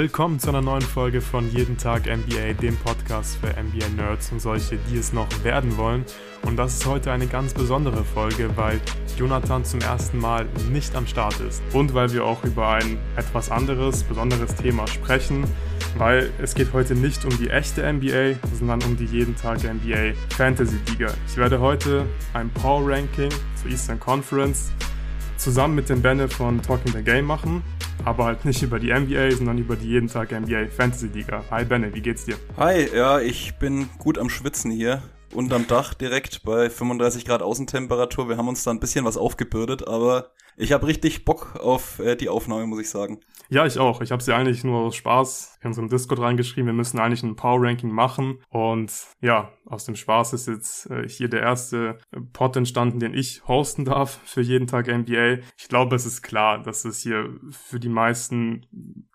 Willkommen zu einer neuen Folge von Jeden Tag NBA, dem Podcast für NBA-Nerds und solche, die es noch werden wollen. Und das ist heute eine ganz besondere Folge, weil Jonathan zum ersten Mal nicht am Start ist. Und weil wir auch über ein etwas anderes, besonderes Thema sprechen, weil es geht heute nicht um die echte NBA, sondern um die Jeden Tag NBA Fantasy Liga. Ich werde heute ein Power Ranking zur Eastern Conference zusammen mit dem Benne von Talking the Game machen aber halt nicht über die NBA, sondern über die jeden Tag NBA Fantasy Liga. Hi Benne, wie geht's dir? Hi, ja, ich bin gut am Schwitzen hier. Unterm Dach direkt bei 35 Grad Außentemperatur. Wir haben uns da ein bisschen was aufgebürdet, aber ich habe richtig Bock auf äh, die Aufnahme, muss ich sagen. Ja, ich auch. Ich habe sie eigentlich nur aus Spaß in unserem Discord reingeschrieben. Wir müssen eigentlich ein Power Ranking machen. Und ja, aus dem Spaß ist jetzt äh, hier der erste Pod entstanden, den ich hosten darf für jeden Tag NBA. Ich glaube, es ist klar, dass es hier für die meisten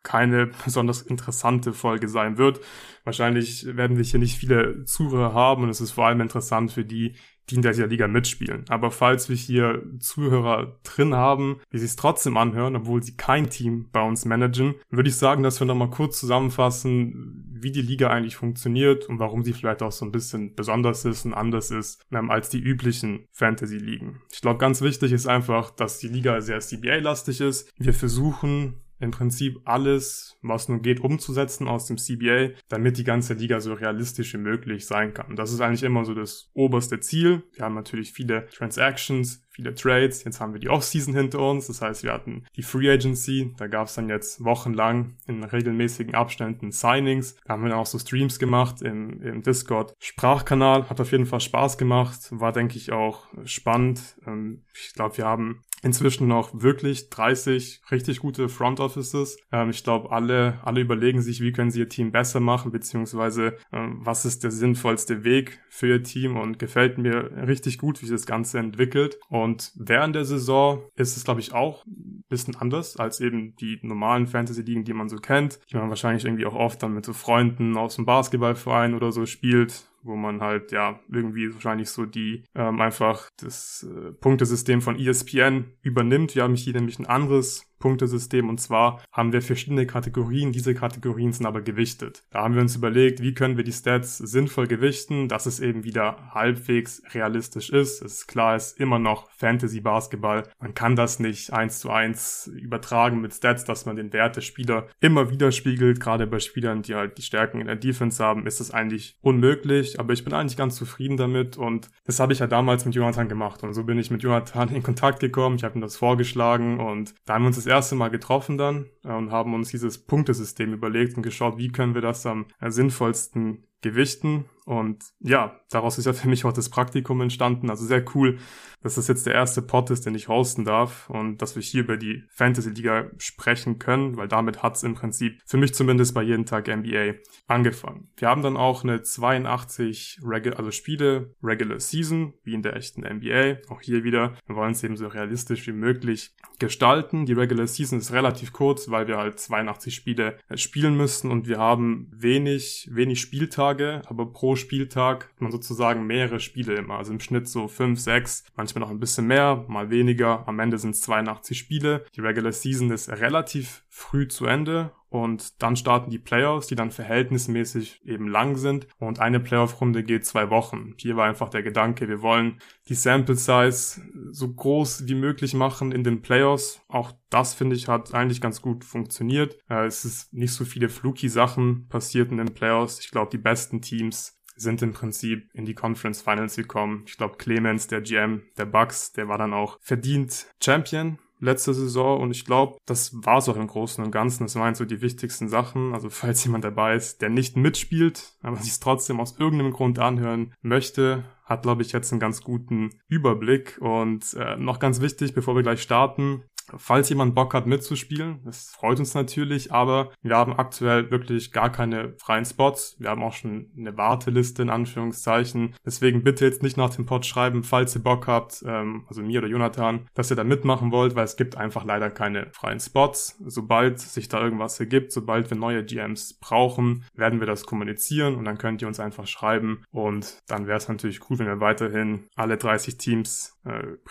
keine besonders interessante Folge sein wird. Wahrscheinlich werden wir hier nicht viele Zuhörer haben und es ist vor allem interessant für die, die in dieser Liga mitspielen. Aber falls wir hier Zuhörer drin haben, die sich trotzdem anhören, obwohl sie kein Team bei uns managen, würde ich sagen, dass wir nochmal kurz zusammenfassen, wie die Liga eigentlich funktioniert und warum sie vielleicht auch so ein bisschen besonders ist und anders ist ähm, als die üblichen Fantasy-Ligen. Ich glaube, ganz wichtig ist einfach, dass die Liga sehr CBA-lastig ist. Wir versuchen im Prinzip alles, was nur geht, umzusetzen aus dem CBA, damit die ganze Liga so realistisch wie möglich sein kann. Das ist eigentlich immer so das oberste Ziel. Wir haben natürlich viele Transactions, viele Trades. Jetzt haben wir die Offseason hinter uns. Das heißt, wir hatten die Free Agency. Da gab es dann jetzt wochenlang in regelmäßigen Abständen Signings. Da haben wir dann auch so Streams gemacht im, im Discord. Sprachkanal hat auf jeden Fall Spaß gemacht. War, denke ich, auch spannend. Ähm, ich glaube, wir haben inzwischen noch wirklich 30 richtig gute Front Offices. Ähm, ich glaube, alle, alle überlegen sich, wie können sie ihr Team besser machen, beziehungsweise ähm, was ist der sinnvollste Weg für ihr Team und gefällt mir richtig gut, wie sich das Ganze entwickelt. Und während der Saison ist es, glaube ich, auch ein bisschen anders als eben die normalen Fantasy-Ligen, die man so kennt, die man wahrscheinlich irgendwie auch oft dann mit so Freunden aus dem Basketballverein oder so spielt wo man halt ja irgendwie wahrscheinlich so die ähm, einfach das äh, Punktesystem von ESPN übernimmt. Wir haben hier nämlich ein anderes Punktesystem und zwar haben wir verschiedene Kategorien. Diese Kategorien sind aber gewichtet. Da haben wir uns überlegt, wie können wir die Stats sinnvoll gewichten, dass es eben wieder halbwegs realistisch ist. Es ist klar, es ist immer noch Fantasy Basketball. Man kann das nicht eins zu eins übertragen mit Stats, dass man den Wert der Spieler immer widerspiegelt. Gerade bei Spielern, die halt die Stärken in der Defense haben, ist das eigentlich unmöglich. Aber ich bin eigentlich ganz zufrieden damit und das habe ich ja damals mit Jonathan gemacht und so bin ich mit Jonathan in Kontakt gekommen. Ich habe ihm das vorgeschlagen und da haben wir uns das erste Mal getroffen dann äh, und haben uns dieses Punktesystem überlegt und geschaut, wie können wir das am sinnvollsten gewichten. Und ja, daraus ist ja für mich auch das Praktikum entstanden. Also sehr cool, dass das jetzt der erste Pod ist, den ich hosten darf und dass wir hier über die Fantasy Liga sprechen können, weil damit hat es im Prinzip für mich zumindest bei jeden Tag NBA angefangen. Wir haben dann auch eine 82 Regu also Spiele Regular Season, wie in der echten NBA. Auch hier wieder, wir wollen es eben so realistisch wie möglich gestalten. Die Regular Season ist relativ kurz, weil wir halt 82 Spiele äh, spielen müssen und wir haben wenig, wenig Spieltage Tage, aber pro Spieltag hat man sozusagen mehrere Spiele immer. Also im Schnitt so fünf, sechs, manchmal noch ein bisschen mehr, mal weniger. Am Ende sind es 82 Spiele. Die Regular Season ist relativ früh zu Ende und dann starten die Playoffs, die dann verhältnismäßig eben lang sind. Und eine Playoff-Runde geht zwei Wochen. Hier war einfach der Gedanke, wir wollen die Sample Size so groß wie möglich machen in den Playoffs. Auch das, finde ich, hat eigentlich ganz gut funktioniert. Äh, es ist nicht so viele fluky Sachen passiert in den Playoffs. Ich glaube, die besten Teams sind im Prinzip in die Conference Finals gekommen. Ich glaube, Clemens, der GM der Bucks, der war dann auch verdient Champion letzte Saison und ich glaube, das war es auch im Großen und Ganzen. Das waren so die wichtigsten Sachen. Also falls jemand dabei ist, der nicht mitspielt, aber sich trotzdem aus irgendeinem Grund anhören möchte, hat, glaube ich, jetzt einen ganz guten Überblick. Und äh, noch ganz wichtig, bevor wir gleich starten, Falls jemand Bock hat mitzuspielen, das freut uns natürlich, aber wir haben aktuell wirklich gar keine freien Spots. Wir haben auch schon eine Warteliste in Anführungszeichen. Deswegen bitte jetzt nicht nach dem Pod schreiben, falls ihr Bock habt, ähm, also mir oder Jonathan, dass ihr da mitmachen wollt, weil es gibt einfach leider keine freien Spots. Sobald sich da irgendwas ergibt, sobald wir neue GMs brauchen, werden wir das kommunizieren und dann könnt ihr uns einfach schreiben und dann wäre es natürlich cool, wenn wir weiterhin alle 30 Teams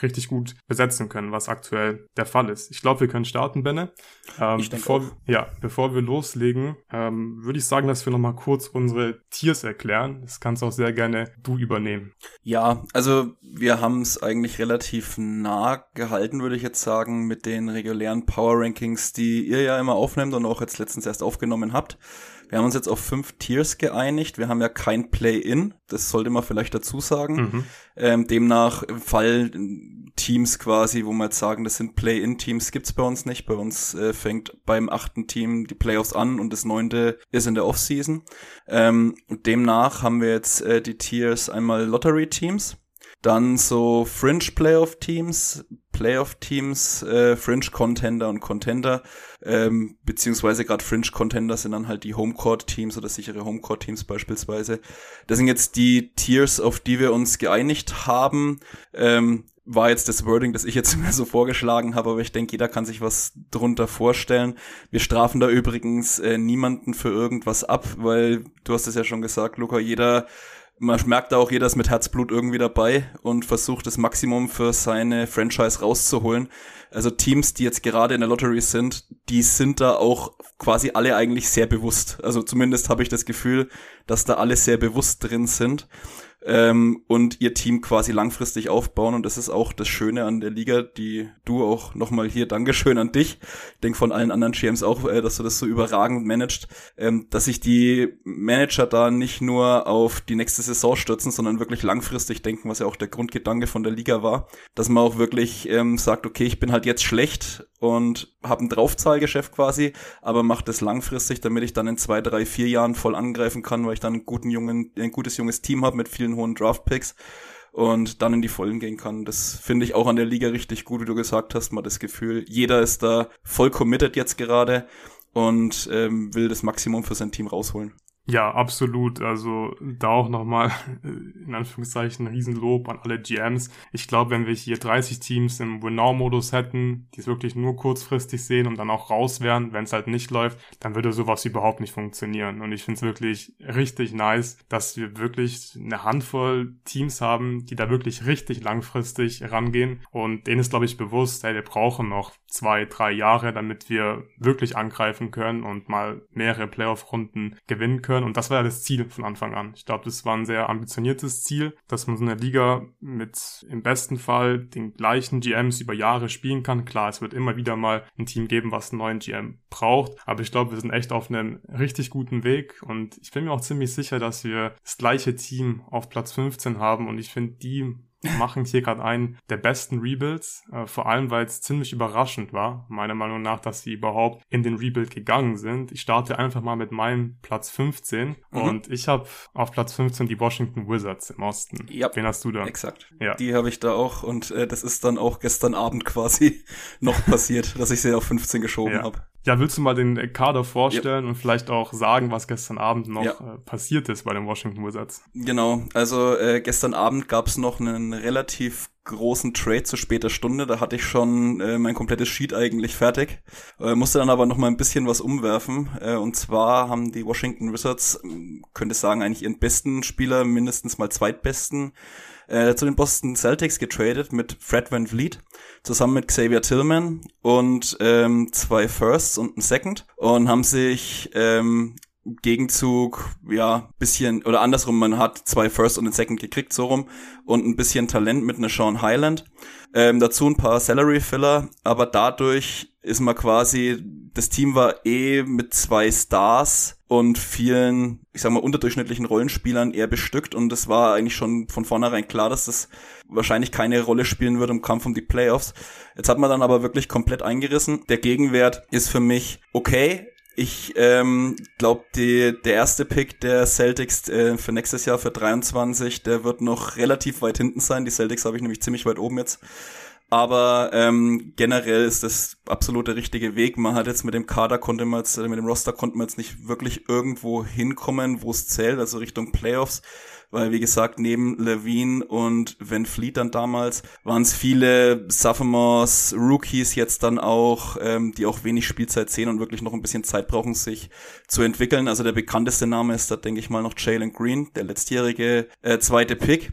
richtig gut besetzen können, was aktuell der Fall ist. Ich glaube, wir können starten, Benne. Ähm, ich bevor, auch. Ja, bevor wir loslegen, ähm, würde ich sagen, dass wir nochmal kurz unsere Tiers erklären. Das kannst auch sehr gerne du übernehmen. Ja, also wir haben es eigentlich relativ nah gehalten, würde ich jetzt sagen, mit den regulären Power Rankings, die ihr ja immer aufnehmt und auch jetzt letztens erst aufgenommen habt. Wir haben uns jetzt auf fünf Tiers geeinigt. Wir haben ja kein Play-In, das sollte man vielleicht dazu sagen. Mhm. Ähm, demnach im Fall Teams quasi, wo wir jetzt sagen, das sind Play-In-Teams, gibt's bei uns nicht. Bei uns äh, fängt beim achten Team die Playoffs an und das neunte ist in der Offseason. Ähm, demnach haben wir jetzt äh, die Tiers einmal Lottery-Teams. Dann so Fringe Playoff Teams, Playoff Teams, äh, Fringe Contender und Contender, ähm, beziehungsweise gerade Fringe Contender sind dann halt die Homecourt Teams oder sichere Homecourt Teams beispielsweise. Das sind jetzt die Tiers, auf die wir uns geeinigt haben. Ähm, war jetzt das Wording, das ich jetzt mir so vorgeschlagen habe, aber ich denke, jeder kann sich was drunter vorstellen. Wir strafen da übrigens äh, niemanden für irgendwas ab, weil du hast es ja schon gesagt, Luca, jeder man merkt auch, jeder ist mit Herzblut irgendwie dabei und versucht das Maximum für seine Franchise rauszuholen. Also Teams, die jetzt gerade in der Lottery sind, die sind da auch quasi alle eigentlich sehr bewusst. Also zumindest habe ich das Gefühl, dass da alle sehr bewusst drin sind ähm, und ihr Team quasi langfristig aufbauen. Und das ist auch das Schöne an der Liga, die du auch nochmal hier Dankeschön an dich. Ich denke von allen anderen GMs auch, äh, dass du das so überragend managst, ähm, dass sich die Manager da nicht nur auf die nächste Saison stürzen, sondern wirklich langfristig denken, was ja auch der Grundgedanke von der Liga war, dass man auch wirklich ähm, sagt, okay, ich bin halt jetzt schlecht und habe ein Draufzahlgeschäft quasi, aber mache das langfristig, damit ich dann in zwei, drei, vier Jahren voll angreifen kann, weil ich dann einen guten jungen, ein gutes junges Team habe mit vielen hohen Draftpicks und dann in die Vollen gehen kann. Das finde ich auch an der Liga richtig gut, wie du gesagt hast, mal das Gefühl, jeder ist da voll committed jetzt gerade und ähm, will das Maximum für sein Team rausholen. Ja, absolut. Also da auch nochmal in Anführungszeichen Riesenlob an alle GMs. Ich glaube, wenn wir hier 30 Teams im Win-Now-Modus hätten, die es wirklich nur kurzfristig sehen und dann auch raus wären, wenn es halt nicht läuft, dann würde sowas überhaupt nicht funktionieren. Und ich finde es wirklich richtig nice, dass wir wirklich eine Handvoll Teams haben, die da wirklich richtig langfristig rangehen. Und denen ist, glaube ich, bewusst, hey, wir brauchen noch zwei, drei Jahre, damit wir wirklich angreifen können und mal mehrere Playoff-Runden gewinnen können können. Und das war ja das Ziel von Anfang an. Ich glaube, das war ein sehr ambitioniertes Ziel, dass man so eine Liga mit im besten Fall den gleichen GMs über Jahre spielen kann. Klar, es wird immer wieder mal ein Team geben, was einen neuen GM braucht. Aber ich glaube, wir sind echt auf einem richtig guten Weg. Und ich bin mir auch ziemlich sicher, dass wir das gleiche Team auf Platz 15 haben. Und ich finde, die machen hier gerade einen der besten Rebuilds, äh, vor allem weil es ziemlich überraschend war, meiner Meinung nach, dass sie überhaupt in den Rebuild gegangen sind. Ich starte einfach mal mit meinem Platz 15 mhm. und ich habe auf Platz 15 die Washington Wizards im Osten. Ja, Wen hast du da? Exakt. Ja. Die habe ich da auch und äh, das ist dann auch gestern Abend quasi noch passiert, dass ich sie auf 15 geschoben ja. habe. Ja, willst du mal den Kader vorstellen ja. und vielleicht auch sagen, was gestern Abend noch ja. äh, passiert ist bei den Washington Wizards? Genau, also äh, gestern Abend gab es noch einen relativ großen Trade zu später Stunde. Da hatte ich schon äh, mein komplettes Sheet eigentlich fertig. Äh, musste dann aber noch mal ein bisschen was umwerfen. Äh, und zwar haben die Washington Wizards, könnte sagen, eigentlich ihren besten Spieler, mindestens mal zweitbesten, äh, zu den Boston Celtics getradet mit Fred Van Vliet zusammen mit Xavier Tillman und ähm, zwei Firsts und ein Second und haben sich ähm, Gegenzug, ja, bisschen, oder andersrum, man hat zwei First und ein Second gekriegt, so rum, und ein bisschen Talent mit einer Sean Highland. Ähm, dazu ein paar Salary Filler, aber dadurch ist man quasi, das Team war eh mit zwei Stars und vielen, ich sag mal, unterdurchschnittlichen Rollenspielern eher bestückt und es war eigentlich schon von vornherein klar, dass das wahrscheinlich keine Rolle spielen wird im Kampf um die Playoffs. Jetzt hat man dann aber wirklich komplett eingerissen. Der Gegenwert ist für mich okay. Ich ähm, glaube, der erste Pick der Celtics äh, für nächstes Jahr, für 23, der wird noch relativ weit hinten sein. Die Celtics habe ich nämlich ziemlich weit oben jetzt. Aber ähm, generell ist das absolut der richtige Weg. Man hat jetzt mit dem Kader konnte man jetzt, mit dem Roster konnte man jetzt nicht wirklich irgendwo hinkommen, wo es zählt, also Richtung Playoffs. Weil, wie gesagt, neben Levine und Van Fleet dann damals waren es viele Sophomores, Rookies jetzt dann auch, ähm, die auch wenig Spielzeit sehen und wirklich noch ein bisschen Zeit brauchen, sich zu entwickeln. Also der bekannteste Name ist da, denke ich mal, noch Jalen Green, der letztjährige äh, zweite Pick.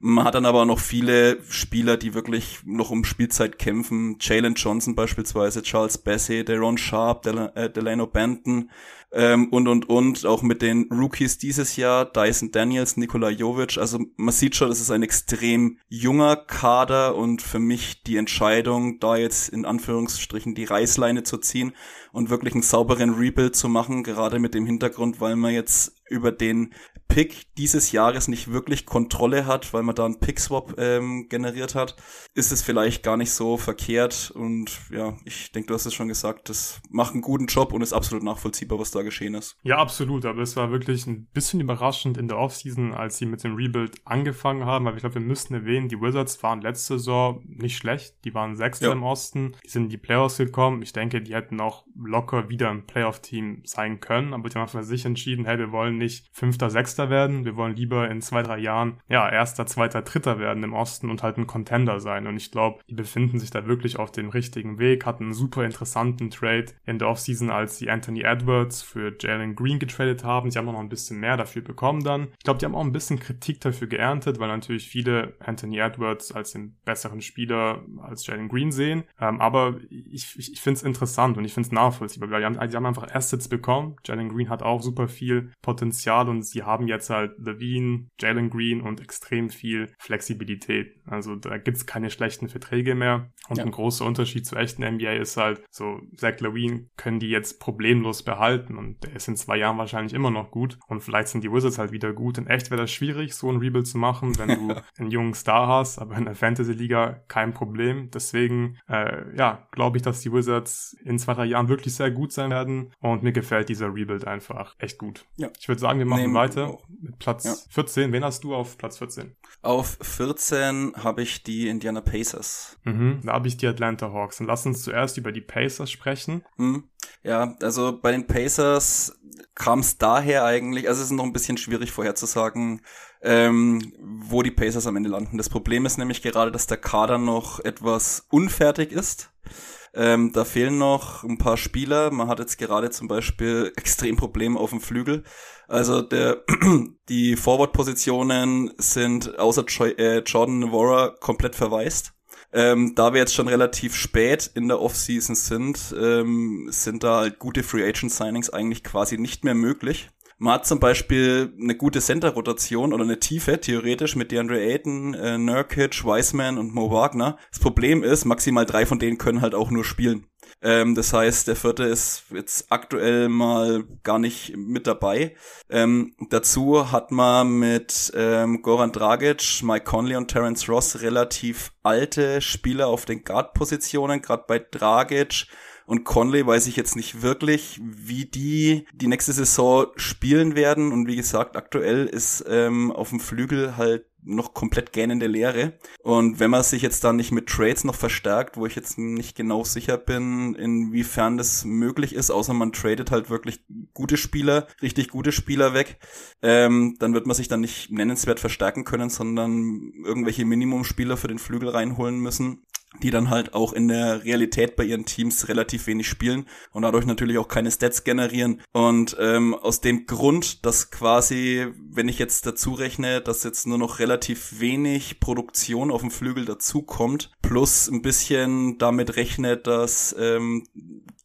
Man hat dann aber noch viele Spieler, die wirklich noch um Spielzeit kämpfen. Jalen Johnson beispielsweise, Charles Bassey, Deron Sharp, Del äh, Delano Banton ähm, und, und, und. Auch mit den Rookies dieses Jahr, Dyson Daniels, Nikola Jovic. Also man sieht schon, das ist ein extrem junger Kader und für mich die Entscheidung, da jetzt in Anführungsstrichen die Reißleine zu ziehen und wirklich einen sauberen Rebuild zu machen, gerade mit dem Hintergrund, weil man jetzt über den Pick dieses Jahres nicht wirklich Kontrolle hat, weil man da einen Pick-Swap ähm, generiert hat, ist es vielleicht gar nicht so verkehrt. Und ja, ich denke, du hast es schon gesagt, das macht einen guten Job und ist absolut nachvollziehbar, was da geschehen ist. Ja, absolut. Aber es war wirklich ein bisschen überraschend in der Offseason, als sie mit dem Rebuild angefangen haben. Aber ich glaube, wir müssten erwähnen, die Wizards waren letzte Saison nicht schlecht. Die waren Sechster ja. im Osten. Die sind in die Playoffs gekommen. Ich denke, die hätten auch locker wieder ein Playoff-Team sein können. Aber die haben für sich entschieden, hey, wir wollen nicht Fünfter, Sechster Sechster werden. Wir wollen lieber in zwei, drei Jahren, ja, Erster, Zweiter, Dritter werden im Osten und halt ein Contender sein. Und ich glaube, die befinden sich da wirklich auf dem richtigen Weg, hatten einen super interessanten Trade in der Offseason, als sie Anthony Edwards für Jalen Green getradet haben. Sie haben auch noch ein bisschen mehr dafür bekommen dann. Ich glaube, die haben auch ein bisschen Kritik dafür geerntet, weil natürlich viele Anthony Edwards als den besseren Spieler als Jalen Green sehen. Ähm, aber ich, ich, ich finde es interessant und ich finde es nachvollziehbar, die haben, die haben einfach Assets bekommen. Jalen Green hat auch super viel Potenzial und sie haben jetzt halt Levine, Jalen Green und extrem viel Flexibilität. Also da gibt's keine schlechten Verträge mehr. Und ja. ein großer Unterschied zur echten NBA ist halt, so Zach Levine können die jetzt problemlos behalten und der ist in zwei Jahren wahrscheinlich immer noch gut. Und vielleicht sind die Wizards halt wieder gut. In echt wäre das schwierig, so ein Rebuild zu machen, wenn du einen jungen Star hast, aber in der Fantasy-Liga kein Problem. Deswegen, äh, ja, glaube ich, dass die Wizards in zwei, drei Jahren wirklich sehr gut sein werden. Und mir gefällt dieser Rebuild einfach echt gut. Ja. Ich würde sagen, wir machen Nehmen weiter mit Platz ja. 14. Wen hast du auf Platz 14? Auf 14 habe ich die Indiana Pacers. Mhm, da habe ich die Atlanta Hawks. Und lass uns zuerst über die Pacers sprechen. Mhm. Ja, also bei den Pacers kam es daher eigentlich, also es ist noch ein bisschen schwierig vorherzusagen, ähm, wo die Pacers am Ende landen. Das Problem ist nämlich gerade, dass der Kader noch etwas unfertig ist. Ähm, da fehlen noch ein paar Spieler. Man hat jetzt gerade zum Beispiel extrem Probleme auf dem Flügel. Also der, die Forward-Positionen sind außer Joy, äh, Jordan Navarra komplett verwaist. Ähm, da wir jetzt schon relativ spät in der Offseason sind, ähm, sind da halt gute Free Agent Signings eigentlich quasi nicht mehr möglich. Man hat zum Beispiel eine gute Center-Rotation oder eine Tiefe, theoretisch, mit DeAndre Ayton, äh, Nurkic, Wiseman und Mo Wagner. Das Problem ist, maximal drei von denen können halt auch nur spielen. Ähm, das heißt, der vierte ist jetzt aktuell mal gar nicht mit dabei. Ähm, dazu hat man mit ähm, Goran Dragic, Mike Conley und Terence Ross relativ alte Spieler auf den Guard-Positionen. Gerade bei Dragic und Conley weiß ich jetzt nicht wirklich, wie die die nächste Saison spielen werden. Und wie gesagt, aktuell ist ähm, auf dem Flügel halt noch komplett gähnende Leere. Und wenn man sich jetzt dann nicht mit Trades noch verstärkt, wo ich jetzt nicht genau sicher bin, inwiefern das möglich ist, außer man tradet halt wirklich gute Spieler, richtig gute Spieler weg, ähm, dann wird man sich dann nicht nennenswert verstärken können, sondern irgendwelche Minimumspieler für den Flügel reinholen müssen die dann halt auch in der Realität bei ihren Teams relativ wenig spielen und dadurch natürlich auch keine Stats generieren. Und ähm, aus dem Grund, dass quasi, wenn ich jetzt dazu rechne, dass jetzt nur noch relativ wenig Produktion auf dem Flügel dazukommt, plus ein bisschen damit rechnet, dass ähm,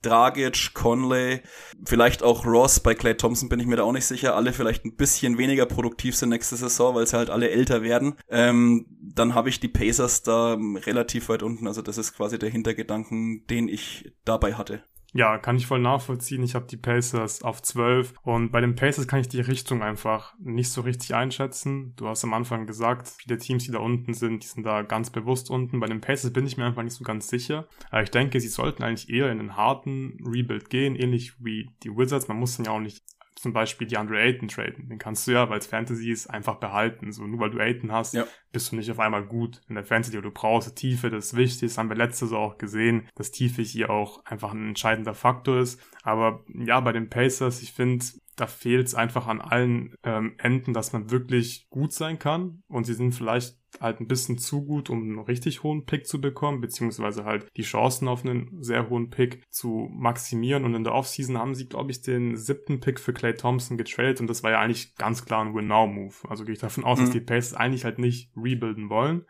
Dragic, Conley, vielleicht auch Ross, bei Clay Thompson bin ich mir da auch nicht sicher, alle vielleicht ein bisschen weniger produktiv sind nächste Saison, weil sie halt alle älter werden. Ähm, dann habe ich die Pacers da relativ weit unten. Also das ist quasi der Hintergedanken, den ich dabei hatte. Ja, kann ich voll nachvollziehen. Ich habe die Pacers auf 12 und bei den Pacers kann ich die Richtung einfach nicht so richtig einschätzen. Du hast am Anfang gesagt, viele Teams, die da unten sind, die sind da ganz bewusst unten. Bei den Pacers bin ich mir einfach nicht so ganz sicher. Aber ich denke, sie sollten eigentlich eher in einen harten Rebuild gehen, ähnlich wie die Wizards. Man muss dann ja auch nicht zum Beispiel die Andre Ayton traden. Den kannst du ja, weil es Fantasy ist, einfach behalten. So, nur weil du Ayton hast, ja. bist du nicht auf einmal gut in der Fantasy. Du brauchst Tiefe, das ist wichtig. Das haben wir letztes Jahr auch gesehen, dass Tiefe hier auch einfach ein entscheidender Faktor ist. Aber ja, bei den Pacers, ich finde, da fehlt es einfach an allen ähm, Enden, dass man wirklich gut sein kann. Und sie sind vielleicht halt ein bisschen zu gut, um einen richtig hohen Pick zu bekommen, beziehungsweise halt die Chancen auf einen sehr hohen Pick zu maximieren. Und in der Offseason haben sie, glaube ich, den siebten Pick für Clay Thompson getradet und das war ja eigentlich ganz klar ein Win-Now-Move. Also gehe ich davon aus, mhm. dass die Pacers eigentlich halt nicht rebuilden wollen.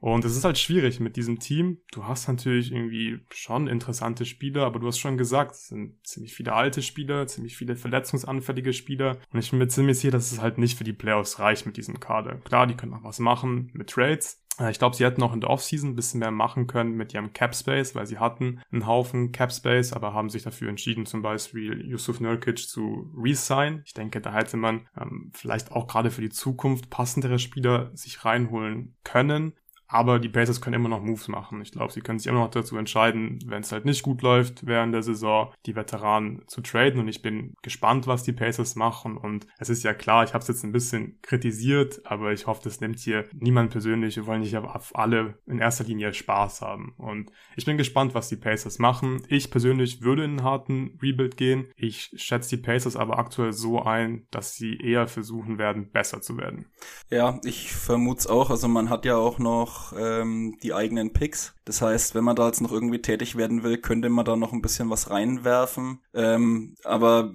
Und es ist halt schwierig mit diesem Team. Du hast natürlich irgendwie schon interessante Spieler, aber du hast schon gesagt, es sind ziemlich viele alte Spieler, ziemlich viele verletzungsanfällige Spieler. Und ich bin mir ziemlich sicher, dass es halt nicht für die Playoffs reicht mit diesem Kader. Klar, die können auch was machen mit Trades. Äh, ich glaube, sie hätten auch in der Offseason ein bisschen mehr machen können mit ihrem Cap Space, weil sie hatten einen Haufen Cap Space, aber haben sich dafür entschieden, zum Beispiel Yusuf Nurkic zu resign. Ich denke, da hätte man ähm, vielleicht auch gerade für die Zukunft passendere Spieler sich reinholen können. Aber die Pacers können immer noch Moves machen. Ich glaube, sie können sich immer noch dazu entscheiden, wenn es halt nicht gut läuft während der Saison, die Veteranen zu traden. Und ich bin gespannt, was die Pacers machen. Und es ist ja klar, ich habe es jetzt ein bisschen kritisiert, aber ich hoffe, das nimmt hier niemand persönlich. Wir wollen nicht auf alle in erster Linie Spaß haben. Und ich bin gespannt, was die Pacers machen. Ich persönlich würde in einen harten Rebuild gehen. Ich schätze die Pacers aber aktuell so ein, dass sie eher versuchen werden, besser zu werden. Ja, ich vermute es auch. Also man hat ja auch noch ähm, die eigenen Picks. Das heißt, wenn man da jetzt noch irgendwie tätig werden will, könnte man da noch ein bisschen was reinwerfen. Ähm, aber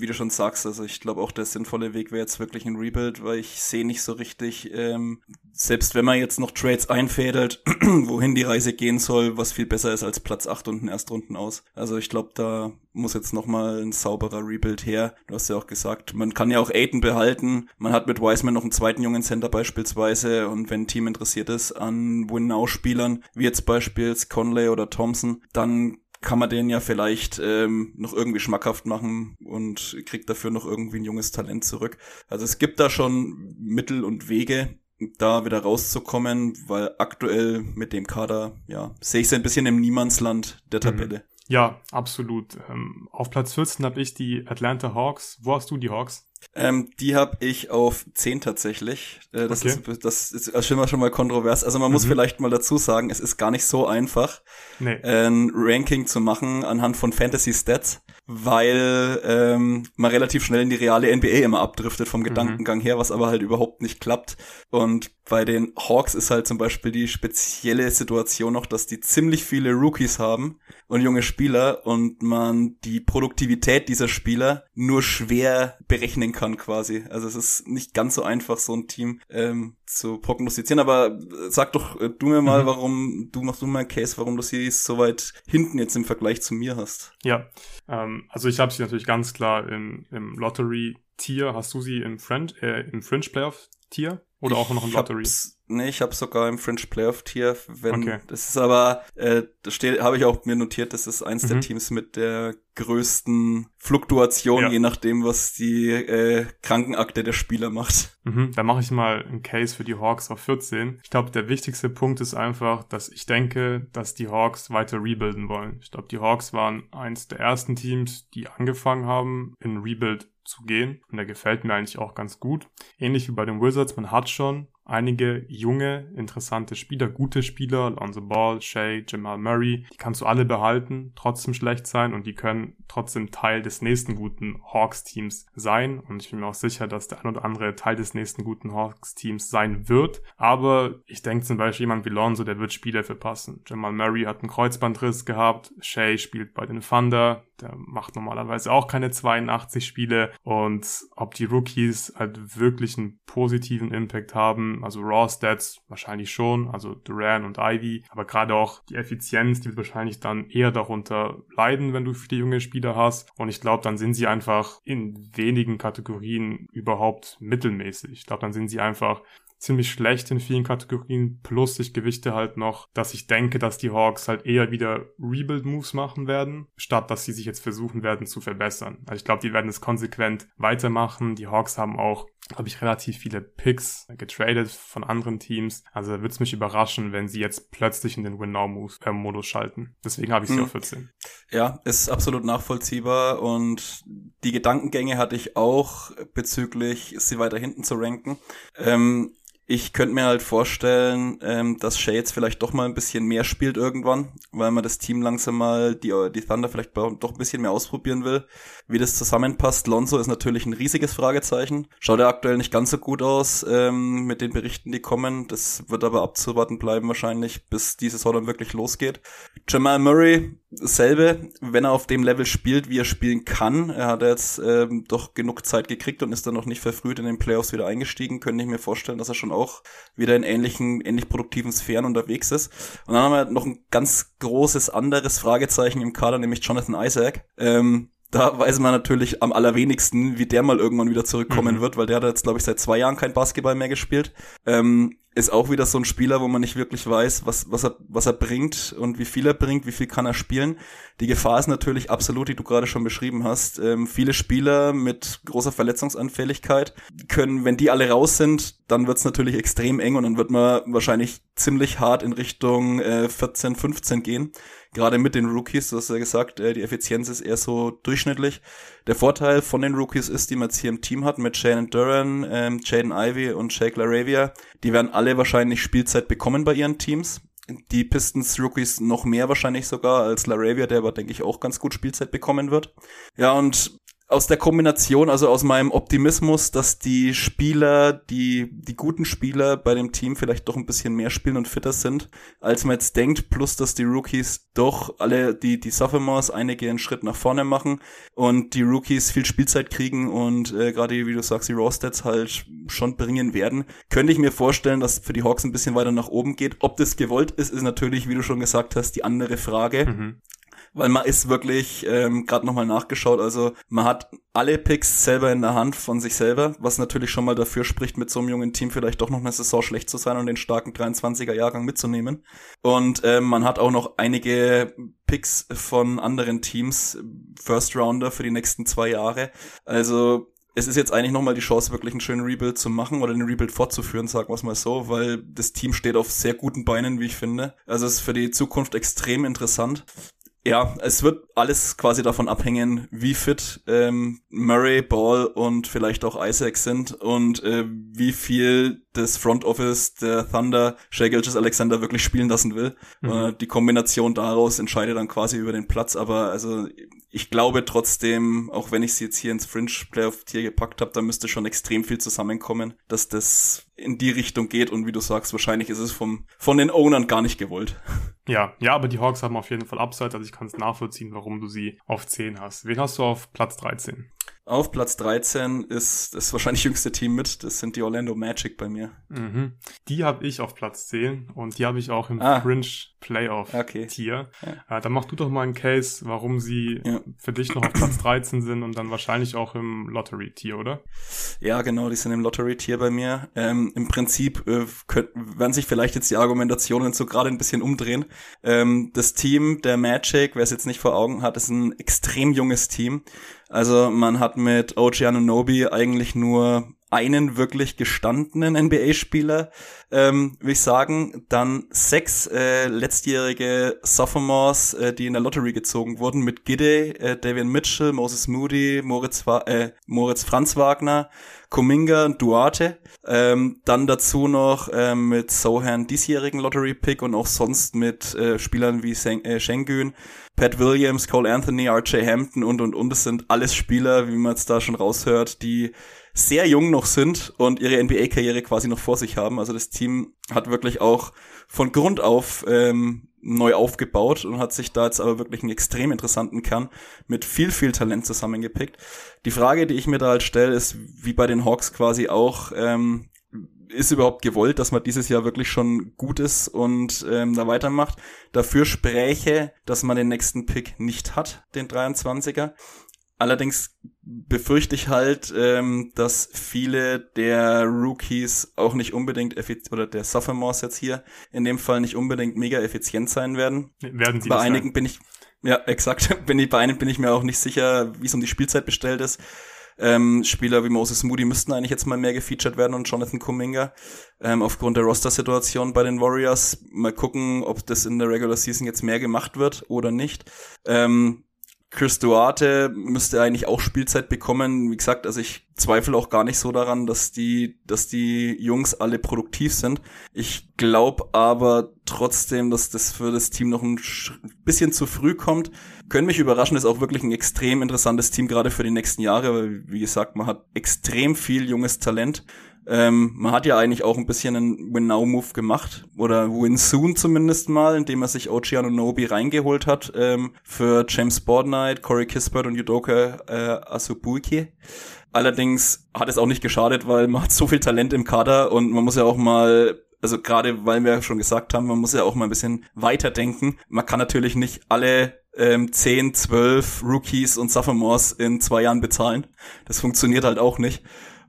wie du schon sagst, also ich glaube auch der sinnvolle Weg wäre jetzt wirklich ein Rebuild, weil ich sehe nicht so richtig, ähm, selbst wenn man jetzt noch Trades einfädelt, wohin die Reise gehen soll, was viel besser ist als Platz 8 und ein Erstrunden aus. Also ich glaube, da muss jetzt nochmal ein sauberer Rebuild her. Du hast ja auch gesagt, man kann ja auch Aiden behalten. Man hat mit Wiseman noch einen zweiten jungen Center beispielsweise und wenn ein Team interessiert ist an Win-Now-Spielern, wie jetzt beispielsweise Conley oder Thompson, dann kann man den ja vielleicht ähm, noch irgendwie schmackhaft machen und kriegt dafür noch irgendwie ein junges Talent zurück. Also es gibt da schon Mittel und Wege, da wieder rauszukommen, weil aktuell mit dem Kader, ja, sehe ich es ein bisschen im Niemandsland der mhm. Tabelle. Ja, absolut. Ähm, auf Platz 14 habe ich die Atlanta Hawks. Wo hast du die Hawks? Ähm, die habe ich auf 10 tatsächlich. Äh, das, okay. ist, das ist schon mal, schon mal kontrovers. Also man muss mhm. vielleicht mal dazu sagen, es ist gar nicht so einfach, nee. ein Ranking zu machen anhand von Fantasy Stats, weil ähm, man relativ schnell in die reale NBA immer abdriftet vom mhm. Gedankengang mhm. her, was aber halt überhaupt nicht klappt. Und bei den Hawks ist halt zum Beispiel die spezielle Situation noch, dass die ziemlich viele Rookies haben und junge Spieler und man die Produktivität dieser Spieler nur schwer berechnen kann quasi. Also es ist nicht ganz so einfach, so ein Team ähm, zu prognostizieren. Aber sag doch äh, du mir mal, mhm. warum, du machst du mal einen Case, warum du sie so weit hinten jetzt im Vergleich zu mir hast. Ja, ähm, also ich habe sie natürlich ganz klar im, im Lottery-Tier. Hast du sie im, French, äh, im Fringe Playoff-Tier? Oder auch noch im Lottery? Nee, ich habe sogar im Fringe Playoff Tier, wenn okay. das ist aber äh, habe ich auch mir notiert, das ist eins mhm. der Teams mit der größten Fluktuation, ja. je nachdem, was die äh, Krankenakte der Spieler macht. Mhm, da mache ich mal einen Case für die Hawks auf 14. Ich glaube, der wichtigste Punkt ist einfach, dass ich denke, dass die Hawks weiter rebuilden wollen. Ich glaube, die Hawks waren eins der ersten Teams, die angefangen haben, in Rebuild zu gehen. Und der gefällt mir eigentlich auch ganz gut. Ähnlich wie bei den Wizards, man hat schon einige junge, interessante Spieler, gute Spieler, Alonso Ball, Shea, Jamal Murray, die kannst du alle behalten, trotzdem schlecht sein und die können trotzdem Teil des nächsten guten Hawks-Teams sein. Und ich bin mir auch sicher, dass der ein oder andere Teil des nächsten guten Hawks-Teams sein wird. Aber ich denke zum Beispiel jemand wie Lonzo, der wird Spiele verpassen. Jamal Murray hat einen Kreuzbandriss gehabt, Shea spielt bei den Thunder, der macht normalerweise auch keine 82 Spiele und ob die Rookies halt wirklich einen positiven Impact haben, also Raw Stats wahrscheinlich schon, also Duran und Ivy, aber gerade auch die Effizienz, die wird wahrscheinlich dann eher darunter leiden, wenn du viele junge Spieler hast und ich glaube, dann sind sie einfach in wenigen Kategorien überhaupt mittelmäßig. Ich glaube, dann sind sie einfach ziemlich schlecht in vielen Kategorien. Plus ich gewichte halt noch, dass ich denke, dass die Hawks halt eher wieder Rebuild-Moves machen werden, statt dass sie sich jetzt versuchen werden zu verbessern. Also ich glaube, die werden es konsequent weitermachen. Die Hawks haben auch habe ich relativ viele Picks getradet von anderen Teams. Also würde es mich überraschen, wenn sie jetzt plötzlich in den Win-Now-Modus schalten. Deswegen habe ich sie hm. auf 14. Ja, ist absolut nachvollziehbar und die Gedankengänge hatte ich auch bezüglich, sie weiter hinten zu ranken. Ähm, Ich könnte mir halt vorstellen, ähm, dass Shay jetzt vielleicht doch mal ein bisschen mehr spielt irgendwann, weil man das Team langsam mal, die, die Thunder vielleicht doch ein bisschen mehr ausprobieren will. Wie das zusammenpasst, Lonzo ist natürlich ein riesiges Fragezeichen. Schaut er aktuell nicht ganz so gut aus ähm, mit den Berichten, die kommen. Das wird aber abzuwarten bleiben wahrscheinlich, bis diese Saison wirklich losgeht. Jamal Murray, dasselbe, wenn er auf dem Level spielt, wie er spielen kann. Er hat jetzt ähm, doch genug Zeit gekriegt und ist dann noch nicht verfrüht in den Playoffs wieder eingestiegen. Könnte ich mir vorstellen, dass er schon auch wieder in ähnlichen, ähnlich produktiven Sphären unterwegs ist. Und dann haben wir noch ein ganz großes anderes Fragezeichen im Kader, nämlich Jonathan Isaac. Ähm, da weiß man natürlich am allerwenigsten, wie der mal irgendwann wieder zurückkommen mhm. wird, weil der hat jetzt, glaube ich, seit zwei Jahren kein Basketball mehr gespielt. Ähm, ist auch wieder so ein Spieler, wo man nicht wirklich weiß, was, was, er, was er bringt und wie viel er bringt, wie viel kann er spielen. Die Gefahr ist natürlich absolut, die du gerade schon beschrieben hast. Ähm, viele Spieler mit großer Verletzungsanfälligkeit können, wenn die alle raus sind, dann wird's natürlich extrem eng und dann wird man wahrscheinlich ziemlich hart in Richtung äh, 14, 15 gehen gerade mit den Rookies, du hast ja gesagt, äh, die Effizienz ist eher so durchschnittlich. Der Vorteil von den Rookies ist, die man jetzt hier im Team hat, mit Shannon Duran, ähm, Jaden Ivy und Shake LaRavia, die werden alle wahrscheinlich Spielzeit bekommen bei ihren Teams. Die Pistons Rookies noch mehr wahrscheinlich sogar als LaRavia, der aber denke ich auch ganz gut Spielzeit bekommen wird. Ja, und aus der Kombination, also aus meinem Optimismus, dass die Spieler, die, die guten Spieler bei dem Team vielleicht doch ein bisschen mehr spielen und fitter sind, als man jetzt denkt, plus dass die Rookies doch alle, die, die Sophomores einige einen Schritt nach vorne machen und die Rookies viel Spielzeit kriegen und äh, gerade, wie du sagst, die Raw-Stats halt schon bringen werden, könnte ich mir vorstellen, dass für die Hawks ein bisschen weiter nach oben geht. Ob das gewollt ist, ist natürlich, wie du schon gesagt hast, die andere Frage. Mhm weil man ist wirklich ähm, gerade nochmal nachgeschaut. Also man hat alle Picks selber in der Hand von sich selber, was natürlich schon mal dafür spricht, mit so einem jungen Team vielleicht doch noch eine Saison schlecht zu sein und den starken 23er Jahrgang mitzunehmen. Und ähm, man hat auch noch einige Picks von anderen Teams, First Rounder für die nächsten zwei Jahre. Also es ist jetzt eigentlich nochmal die Chance, wirklich einen schönen Rebuild zu machen oder den Rebuild fortzuführen, sagen wir es mal so, weil das Team steht auf sehr guten Beinen, wie ich finde. Also es ist für die Zukunft extrem interessant. Ja, es wird alles quasi davon abhängen, wie fit ähm, Murray, Ball und vielleicht auch Isaac sind und äh, wie viel das Front Office der Thunder Shea Alexander wirklich spielen lassen will. Mhm. Äh, die Kombination daraus entscheidet dann quasi über den Platz, aber also ich glaube trotzdem, auch wenn ich sie jetzt hier ins Fringe Playoff Tier gepackt habe, da müsste schon extrem viel zusammenkommen, dass das in die Richtung geht und wie du sagst, wahrscheinlich ist es vom, von den Ownern gar nicht gewollt. Ja, ja, aber die Hawks haben auf jeden Fall Upside, also ich kann es nachvollziehen, warum du sie auf 10 hast. Wen hast du auf Platz 13? Auf Platz 13 ist das wahrscheinlich jüngste Team mit. Das sind die Orlando Magic bei mir. Mhm. Die habe ich auf Platz 10 und die habe ich auch im ah. Fringe Playoff okay. Tier. Ja. Äh, dann mach du doch mal einen Case, warum sie ja. für dich noch auf Platz 13 sind und dann wahrscheinlich auch im Lottery Tier, oder? Ja, genau, die sind im Lottery Tier bei mir. Ähm, Im Prinzip äh, könnt, werden sich vielleicht jetzt die Argumentationen so gerade ein bisschen umdrehen. Ähm, das Team der Magic, wer es jetzt nicht vor Augen hat, ist ein extrem junges Team. Also man hat mit OG Anunobi eigentlich nur einen wirklich gestandenen NBA-Spieler, ähm, will ich sagen. Dann sechs äh, letztjährige Sophomores, äh, die in der Lottery gezogen wurden, mit Gide, äh, Davian Mitchell, Moses Moody, Moritz, äh, Moritz Franz Wagner, Kuminga und Duarte. Ähm, dann dazu noch ähm, mit Sohan diesjährigen Lottery-Pick und auch sonst mit äh, Spielern wie Sen äh, Schengen, Pat Williams, Cole Anthony, RJ Hampton und und und. Das sind alles Spieler, wie man jetzt da schon raushört, die sehr jung noch sind und ihre NBA-Karriere quasi noch vor sich haben. Also das Team hat wirklich auch von Grund auf ähm, neu aufgebaut und hat sich da jetzt aber wirklich einen extrem interessanten Kern mit viel, viel Talent zusammengepickt. Die Frage, die ich mir da halt stelle, ist, wie bei den Hawks quasi auch, ähm, ist überhaupt gewollt, dass man dieses Jahr wirklich schon gut ist und ähm, da weitermacht. Dafür spräche, dass man den nächsten Pick nicht hat, den 23er. Allerdings befürchte ich halt, ähm, dass viele der Rookies auch nicht unbedingt oder der Sophomores jetzt hier in dem Fall nicht unbedingt mega effizient sein werden. Werden sie Bei einigen sein? bin ich ja exakt. Bin ich bei einigen bin ich mir auch nicht sicher, wie es um die Spielzeit bestellt ist. Ähm, Spieler wie Moses Moody müssten eigentlich jetzt mal mehr gefeatured werden und Jonathan Kuminga ähm, aufgrund der Roster-Situation bei den Warriors. Mal gucken, ob das in der Regular Season jetzt mehr gemacht wird oder nicht. Ähm, Chris Duarte müsste eigentlich auch Spielzeit bekommen. Wie gesagt, also ich zweifle auch gar nicht so daran, dass die, dass die Jungs alle produktiv sind. Ich glaube aber trotzdem, dass das für das Team noch ein bisschen zu früh kommt. Können mich überraschen, ist auch wirklich ein extrem interessantes Team, gerade für die nächsten Jahre, weil, wie gesagt, man hat extrem viel junges Talent. Ähm, man hat ja eigentlich auch ein bisschen einen Win-Now-Move gemacht. Oder Win-Soon zumindest mal, indem er sich OG Anunobi reingeholt hat ähm, für James Bordnight, Corey Kispert und Yudoka äh, Asubuike. Allerdings hat es auch nicht geschadet, weil man hat so viel Talent im Kader und man muss ja auch mal also gerade weil wir schon gesagt haben, man muss ja auch mal ein bisschen weiterdenken. Man kann natürlich nicht alle ähm, 10, 12 Rookies und Sophomores in zwei Jahren bezahlen. Das funktioniert halt auch nicht.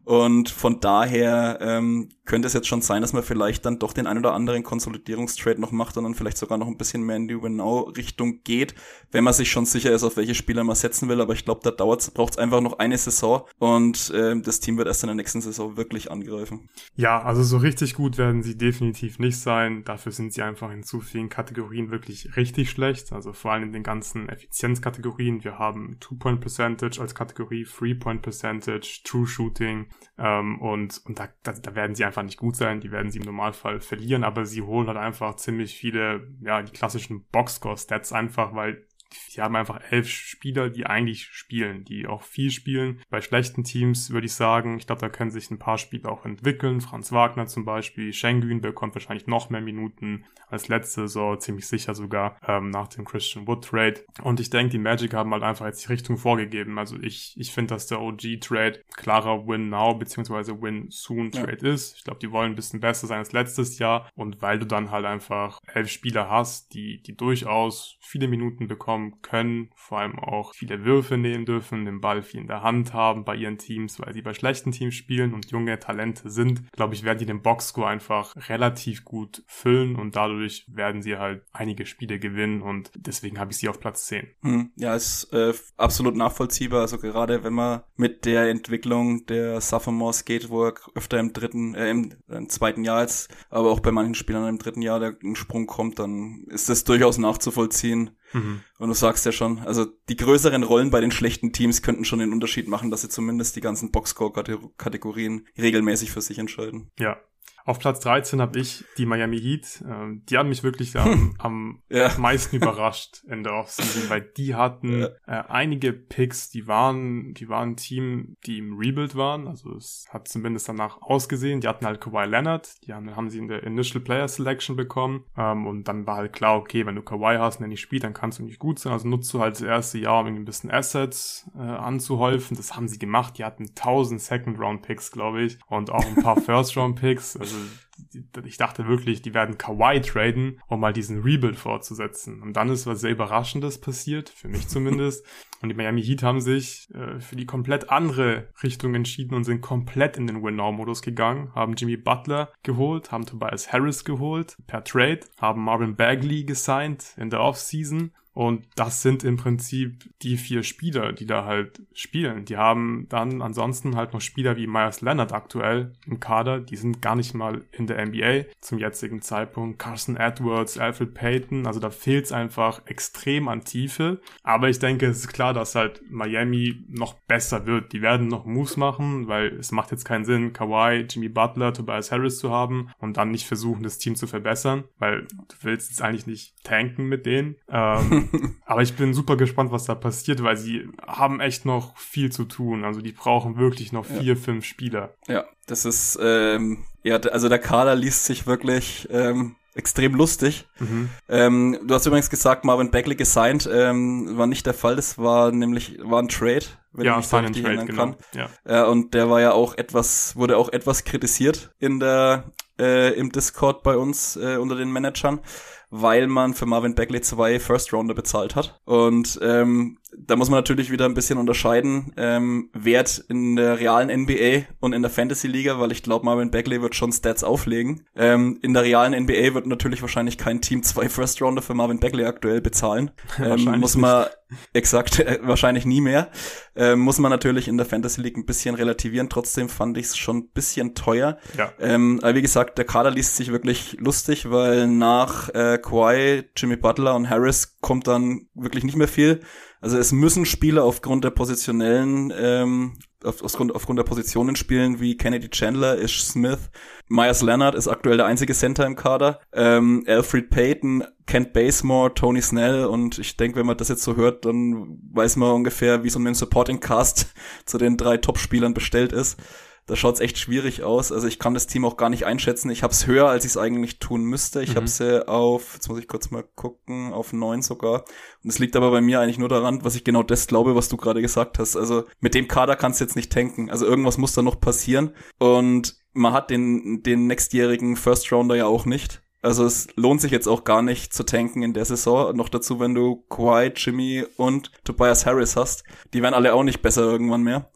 Und von daher ähm, könnte es jetzt schon sein, dass man vielleicht dann doch den ein oder anderen Konsolidierungstrade noch macht und dann vielleicht sogar noch ein bisschen mehr in die Win-Now-Richtung geht, wenn man sich schon sicher ist, auf welche Spieler man setzen will. Aber ich glaube, da braucht es einfach noch eine Saison und äh, das Team wird erst in der nächsten Saison wirklich angreifen. Ja, also so richtig gut werden sie definitiv nicht sein. Dafür sind sie einfach in zu vielen Kategorien wirklich richtig schlecht. Also vor allem in den ganzen Effizienzkategorien. Wir haben Two-Point-Percentage als Kategorie, Three-Point-Percentage, True Shooting ähm, und, und da, da, da werden sie einfach nicht gut sein. Die werden sie im Normalfall verlieren, aber sie holen halt einfach ziemlich viele, ja, die klassischen Boxscore-Stats einfach, weil sie haben einfach elf Spieler, die eigentlich spielen, die auch viel spielen. Bei schlechten Teams würde ich sagen, ich glaube, da können sich ein paar Spieler auch entwickeln. Franz Wagner zum Beispiel, Schengen bekommt wahrscheinlich noch mehr Minuten als letzte Saison, ziemlich sicher sogar ähm, nach dem Christian Wood Trade. Und ich denke, die Magic haben halt einfach jetzt die Richtung vorgegeben. Also ich, ich finde, dass der OG Trade klarer Win Now beziehungsweise Win Soon Trade ja. ist. Ich glaube, die wollen ein bisschen besser sein als letztes Jahr. Und weil du dann halt einfach elf Spieler hast, die, die durchaus viele Minuten bekommen können, vor allem auch viele Würfe nehmen dürfen, den Ball viel in der Hand haben bei ihren Teams, weil sie bei schlechten Teams spielen und junge Talente sind, glaube ich, werden die den Boxscore einfach relativ gut füllen und dadurch werden sie halt einige Spiele gewinnen und deswegen habe ich sie auf Platz 10. Hm, ja, ist äh, absolut nachvollziehbar, also gerade wenn man mit der Entwicklung der Sophomores geht, wo er öfter im dritten, äh, im, im zweiten Jahr jetzt, aber auch bei manchen Spielern im dritten Jahr der Sprung kommt, dann ist das durchaus nachzuvollziehen. Mhm. Und du sagst ja schon, also die größeren Rollen bei den schlechten Teams könnten schon den Unterschied machen, dass sie zumindest die ganzen Boxscore-Kategorien regelmäßig für sich entscheiden. Ja, auf Platz 13 habe ich die Miami Heat. Ähm, die haben mich wirklich am, am ja. meisten überrascht in der Offseason, weil die hatten ja. äh, einige Picks, die waren, die waren ein Team, die im Rebuild waren. Also es hat zumindest danach ausgesehen. Die hatten halt Kawhi Leonard, die haben, haben sie in der Initial Player Selection bekommen. Ähm, und dann war halt klar, okay, wenn du Kawhi hast und der nicht spielt, dann kannst du nicht gut sein. Also nutzt du halt das erste Jahr, um irgendwie ein bisschen Assets äh, anzuhäufen. Das haben sie gemacht. Die hatten 1000 Second Round Picks, glaube ich, und auch ein paar First Round Picks. Also ich dachte wirklich, die werden Kawhi traden, um mal diesen Rebuild fortzusetzen. Und dann ist was sehr Überraschendes passiert, für mich zumindest. Und die Miami Heat haben sich äh, für die komplett andere Richtung entschieden und sind komplett in den Win-Now-Modus gegangen, haben Jimmy Butler geholt, haben Tobias Harris geholt per Trade, haben Marvin Bagley gesigned in der Offseason und das sind im Prinzip die vier Spieler, die da halt spielen. Die haben dann ansonsten halt noch Spieler wie Myers Leonard aktuell im Kader. Die sind gar nicht mal in der NBA zum jetzigen Zeitpunkt. Carson Edwards, Alfred Payton. Also da fehlt es einfach extrem an Tiefe. Aber ich denke, es ist klar, dass halt Miami noch besser wird. Die werden noch Moves machen, weil es macht jetzt keinen Sinn, Kawhi, Jimmy Butler, Tobias Harris zu haben und dann nicht versuchen, das Team zu verbessern, weil du willst jetzt eigentlich nicht tanken mit denen. Ähm, aber ich bin super gespannt, was da passiert, weil sie haben echt noch viel zu tun. Also die brauchen wirklich noch vier, ja. fünf Spieler. Ja, das ist, ähm, ja, also der Kader liest sich wirklich ähm, extrem lustig. Mhm. Ähm, du hast übrigens gesagt, Marvin Bagley gesigned, ähm, war nicht der Fall. Das war nämlich war ein Trade, wenn ja, ich mich richtig erinnern genau. kann. Ja. Äh, und der war ja auch etwas, wurde auch etwas kritisiert in der äh, im Discord bei uns äh, unter den Managern weil man für Marvin Bagley zwei First Rounder bezahlt hat. Und ähm, da muss man natürlich wieder ein bisschen unterscheiden, ähm, Wert in der realen NBA und in der Fantasy-Liga, weil ich glaube, Marvin Bagley wird schon Stats auflegen. Ähm, in der realen NBA wird natürlich wahrscheinlich kein Team zwei First-Rounder für Marvin Bagley aktuell bezahlen. Ähm, muss man exakt, äh, wahrscheinlich nie mehr. Ähm, muss man natürlich in der Fantasy League ein bisschen relativieren. Trotzdem fand ich es schon ein bisschen teuer. Ja. Ähm, aber wie gesagt, der Kader liest sich wirklich lustig, weil nach äh, Kawhi, Jimmy Butler und Harris kommt dann wirklich nicht mehr viel. Also es müssen Spieler aufgrund der positionellen, ähm, auf, aufgrund, aufgrund der Positionen spielen wie Kennedy Chandler, Ish Smith, Myers Leonard ist aktuell der einzige Center im Kader, ähm, Alfred Payton, Kent Basemore, Tony Snell und ich denke, wenn man das jetzt so hört, dann weiß man ungefähr, wie so ein Supporting Cast zu den drei Top-Spielern bestellt ist da schaut's echt schwierig aus. Also ich kann das Team auch gar nicht einschätzen. Ich habe es höher, als ich es eigentlich tun müsste. Ich mhm. habe sie auf, jetzt muss ich kurz mal gucken, auf neun sogar. Und es liegt aber bei mir eigentlich nur daran, was ich genau das glaube, was du gerade gesagt hast. Also mit dem Kader kannst du jetzt nicht tanken. Also irgendwas muss da noch passieren. Und man hat den, den nächstjährigen First Rounder ja auch nicht. Also es lohnt sich jetzt auch gar nicht zu tanken in der Saison. Noch dazu, wenn du Kawhi, Jimmy und Tobias Harris hast. Die werden alle auch nicht besser irgendwann mehr.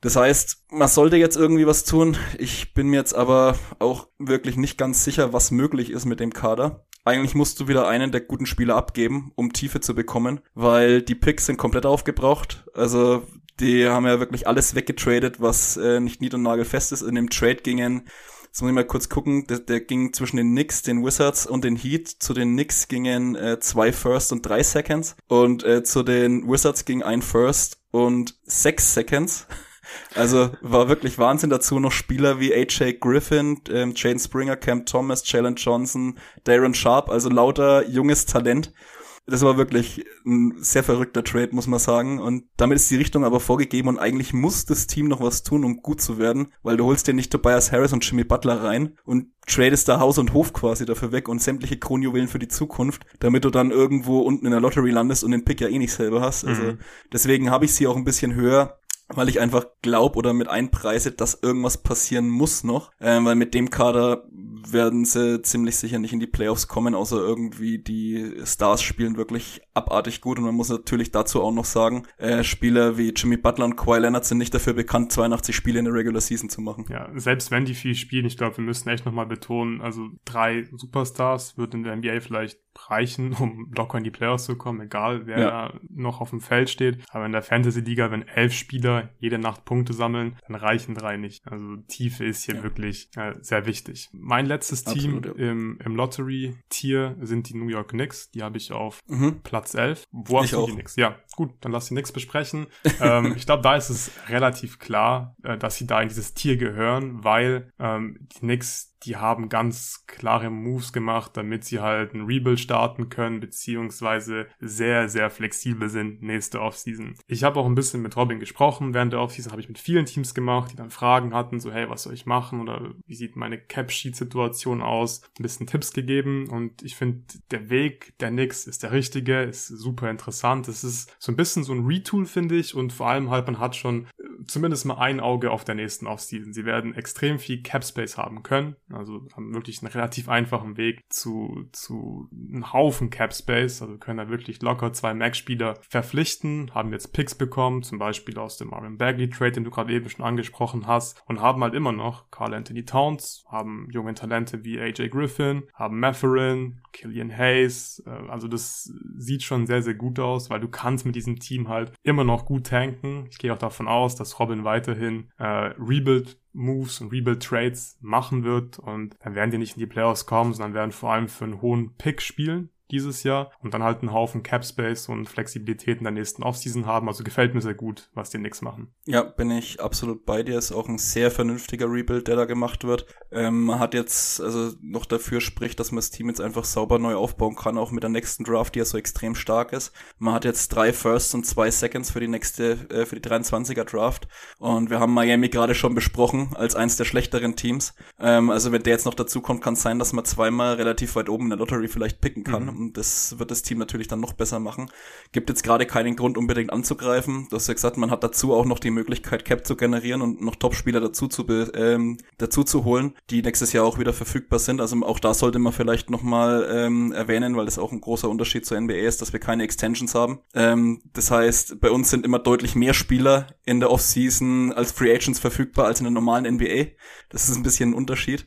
Das heißt, man sollte jetzt irgendwie was tun. Ich bin mir jetzt aber auch wirklich nicht ganz sicher, was möglich ist mit dem Kader. Eigentlich musst du wieder einen der guten Spieler abgeben, um Tiefe zu bekommen, weil die Picks sind komplett aufgebraucht. Also die haben ja wirklich alles weggetradet, was äh, nicht nied- und nagelfest ist. In dem Trade gingen Jetzt muss ich mal kurz gucken, der, der, ging zwischen den Knicks, den Wizards und den Heat. Zu den Knicks gingen äh, zwei First und drei Seconds. Und äh, zu den Wizards ging ein First und sechs Seconds. Also war wirklich Wahnsinn dazu noch Spieler wie AJ Griffin, ähm, Jane Springer, Cam Thomas, Jalen Johnson, Darren Sharp, also lauter junges Talent. Das war wirklich ein sehr verrückter Trade, muss man sagen. Und damit ist die Richtung aber vorgegeben und eigentlich muss das Team noch was tun, um gut zu werden, weil du holst dir nicht Tobias Harris und Jimmy Butler rein und tradest da Haus und Hof quasi dafür weg und sämtliche Kronjuwelen für die Zukunft, damit du dann irgendwo unten in der Lottery landest und den Pick ja eh nicht selber hast. Also mhm. deswegen habe ich sie auch ein bisschen höher weil ich einfach glaub oder mit einpreise, dass irgendwas passieren muss noch, äh, weil mit dem Kader werden sie ziemlich sicher nicht in die Playoffs kommen, außer irgendwie die Stars spielen wirklich abartig gut und man muss natürlich dazu auch noch sagen, äh, Spieler wie Jimmy Butler und Kawhi Leonard sind nicht dafür bekannt, 82 Spiele in der Regular Season zu machen. Ja, selbst wenn die viel spielen, ich glaube, wir müssen echt nochmal betonen, also drei Superstars wird in der NBA vielleicht reichen, um locker in die Playoffs zu kommen, egal wer ja. da noch auf dem Feld steht. Aber in der Fantasy-Liga, wenn elf Spieler jede Nacht Punkte sammeln, dann reichen drei nicht. Also Tiefe ist hier ja. wirklich äh, sehr wichtig. Mein letztes Absolut, Team ja. im, im Lottery-Tier sind die New York Knicks. Die habe ich auf mhm. Platz 11. Wo hast ich du auch. die Knicks? Ja, gut, dann lass die Knicks besprechen. ähm, ich glaube, da ist es relativ klar, äh, dass sie da in dieses Tier gehören, weil ähm, die Knicks die haben ganz klare Moves gemacht, damit sie halt ein Rebuild starten können, beziehungsweise sehr, sehr flexibel sind nächste Offseason. Ich habe auch ein bisschen mit Robin gesprochen. Während der Offseason habe ich mit vielen Teams gemacht, die dann Fragen hatten, so hey, was soll ich machen oder wie sieht meine Cap-Sheet-Situation aus? Ein bisschen Tipps gegeben und ich finde, der Weg der Knicks ist der richtige, ist super interessant. Es ist so ein bisschen so ein Retool, finde ich, und vor allem halt, man hat schon äh, zumindest mal ein Auge auf der nächsten Offseason. Sie werden extrem viel Cap-Space haben können also haben wirklich einen relativ einfachen Weg zu, zu einem Haufen Cap Space. Also können da wirklich locker zwei Max-Spieler verpflichten, haben jetzt Picks bekommen, zum Beispiel aus dem Marvin Bagley Trade, den du gerade eben schon angesprochen hast, und haben halt immer noch Carl Anthony Towns, haben junge Talente wie AJ Griffin, haben Matherin, Killian Hayes. Äh, also das sieht schon sehr, sehr gut aus, weil du kannst mit diesem Team halt immer noch gut tanken. Ich gehe auch davon aus, dass Robin weiterhin äh, Rebuild Moves und Rebuild Trades machen wird. Und dann werden die nicht in die Playoffs kommen, sondern werden vor allem für einen hohen Pick spielen dieses Jahr und dann halt einen Haufen Cap Space und Flexibilität in der nächsten Offseason haben. Also gefällt mir sehr gut, was die nix machen. Ja, bin ich absolut bei dir. Ist auch ein sehr vernünftiger Rebuild, der da gemacht wird. Ähm, man hat jetzt, also noch dafür spricht, dass man das Team jetzt einfach sauber neu aufbauen kann, auch mit der nächsten Draft, die ja so extrem stark ist. Man hat jetzt drei Firsts und zwei Seconds für die nächste, äh, für die 23er Draft. Und wir haben Miami gerade schon besprochen als eins der schlechteren Teams. Ähm, also wenn der jetzt noch dazu kommt, kann es sein, dass man zweimal relativ weit oben in der Lottery vielleicht picken kann. Mhm. Und das wird das Team natürlich dann noch besser machen. Gibt jetzt gerade keinen Grund, unbedingt anzugreifen. Du hast ja gesagt, man hat dazu auch noch die Möglichkeit, Cap zu generieren und noch Top-Spieler dazu zu, ähm, dazu zu holen, die nächstes Jahr auch wieder verfügbar sind. Also auch da sollte man vielleicht nochmal ähm, erwähnen, weil das auch ein großer Unterschied zur NBA ist, dass wir keine Extensions haben. Ähm, das heißt, bei uns sind immer deutlich mehr Spieler in der Offseason als Free Agents verfügbar als in der normalen NBA. Das ist ein bisschen ein Unterschied.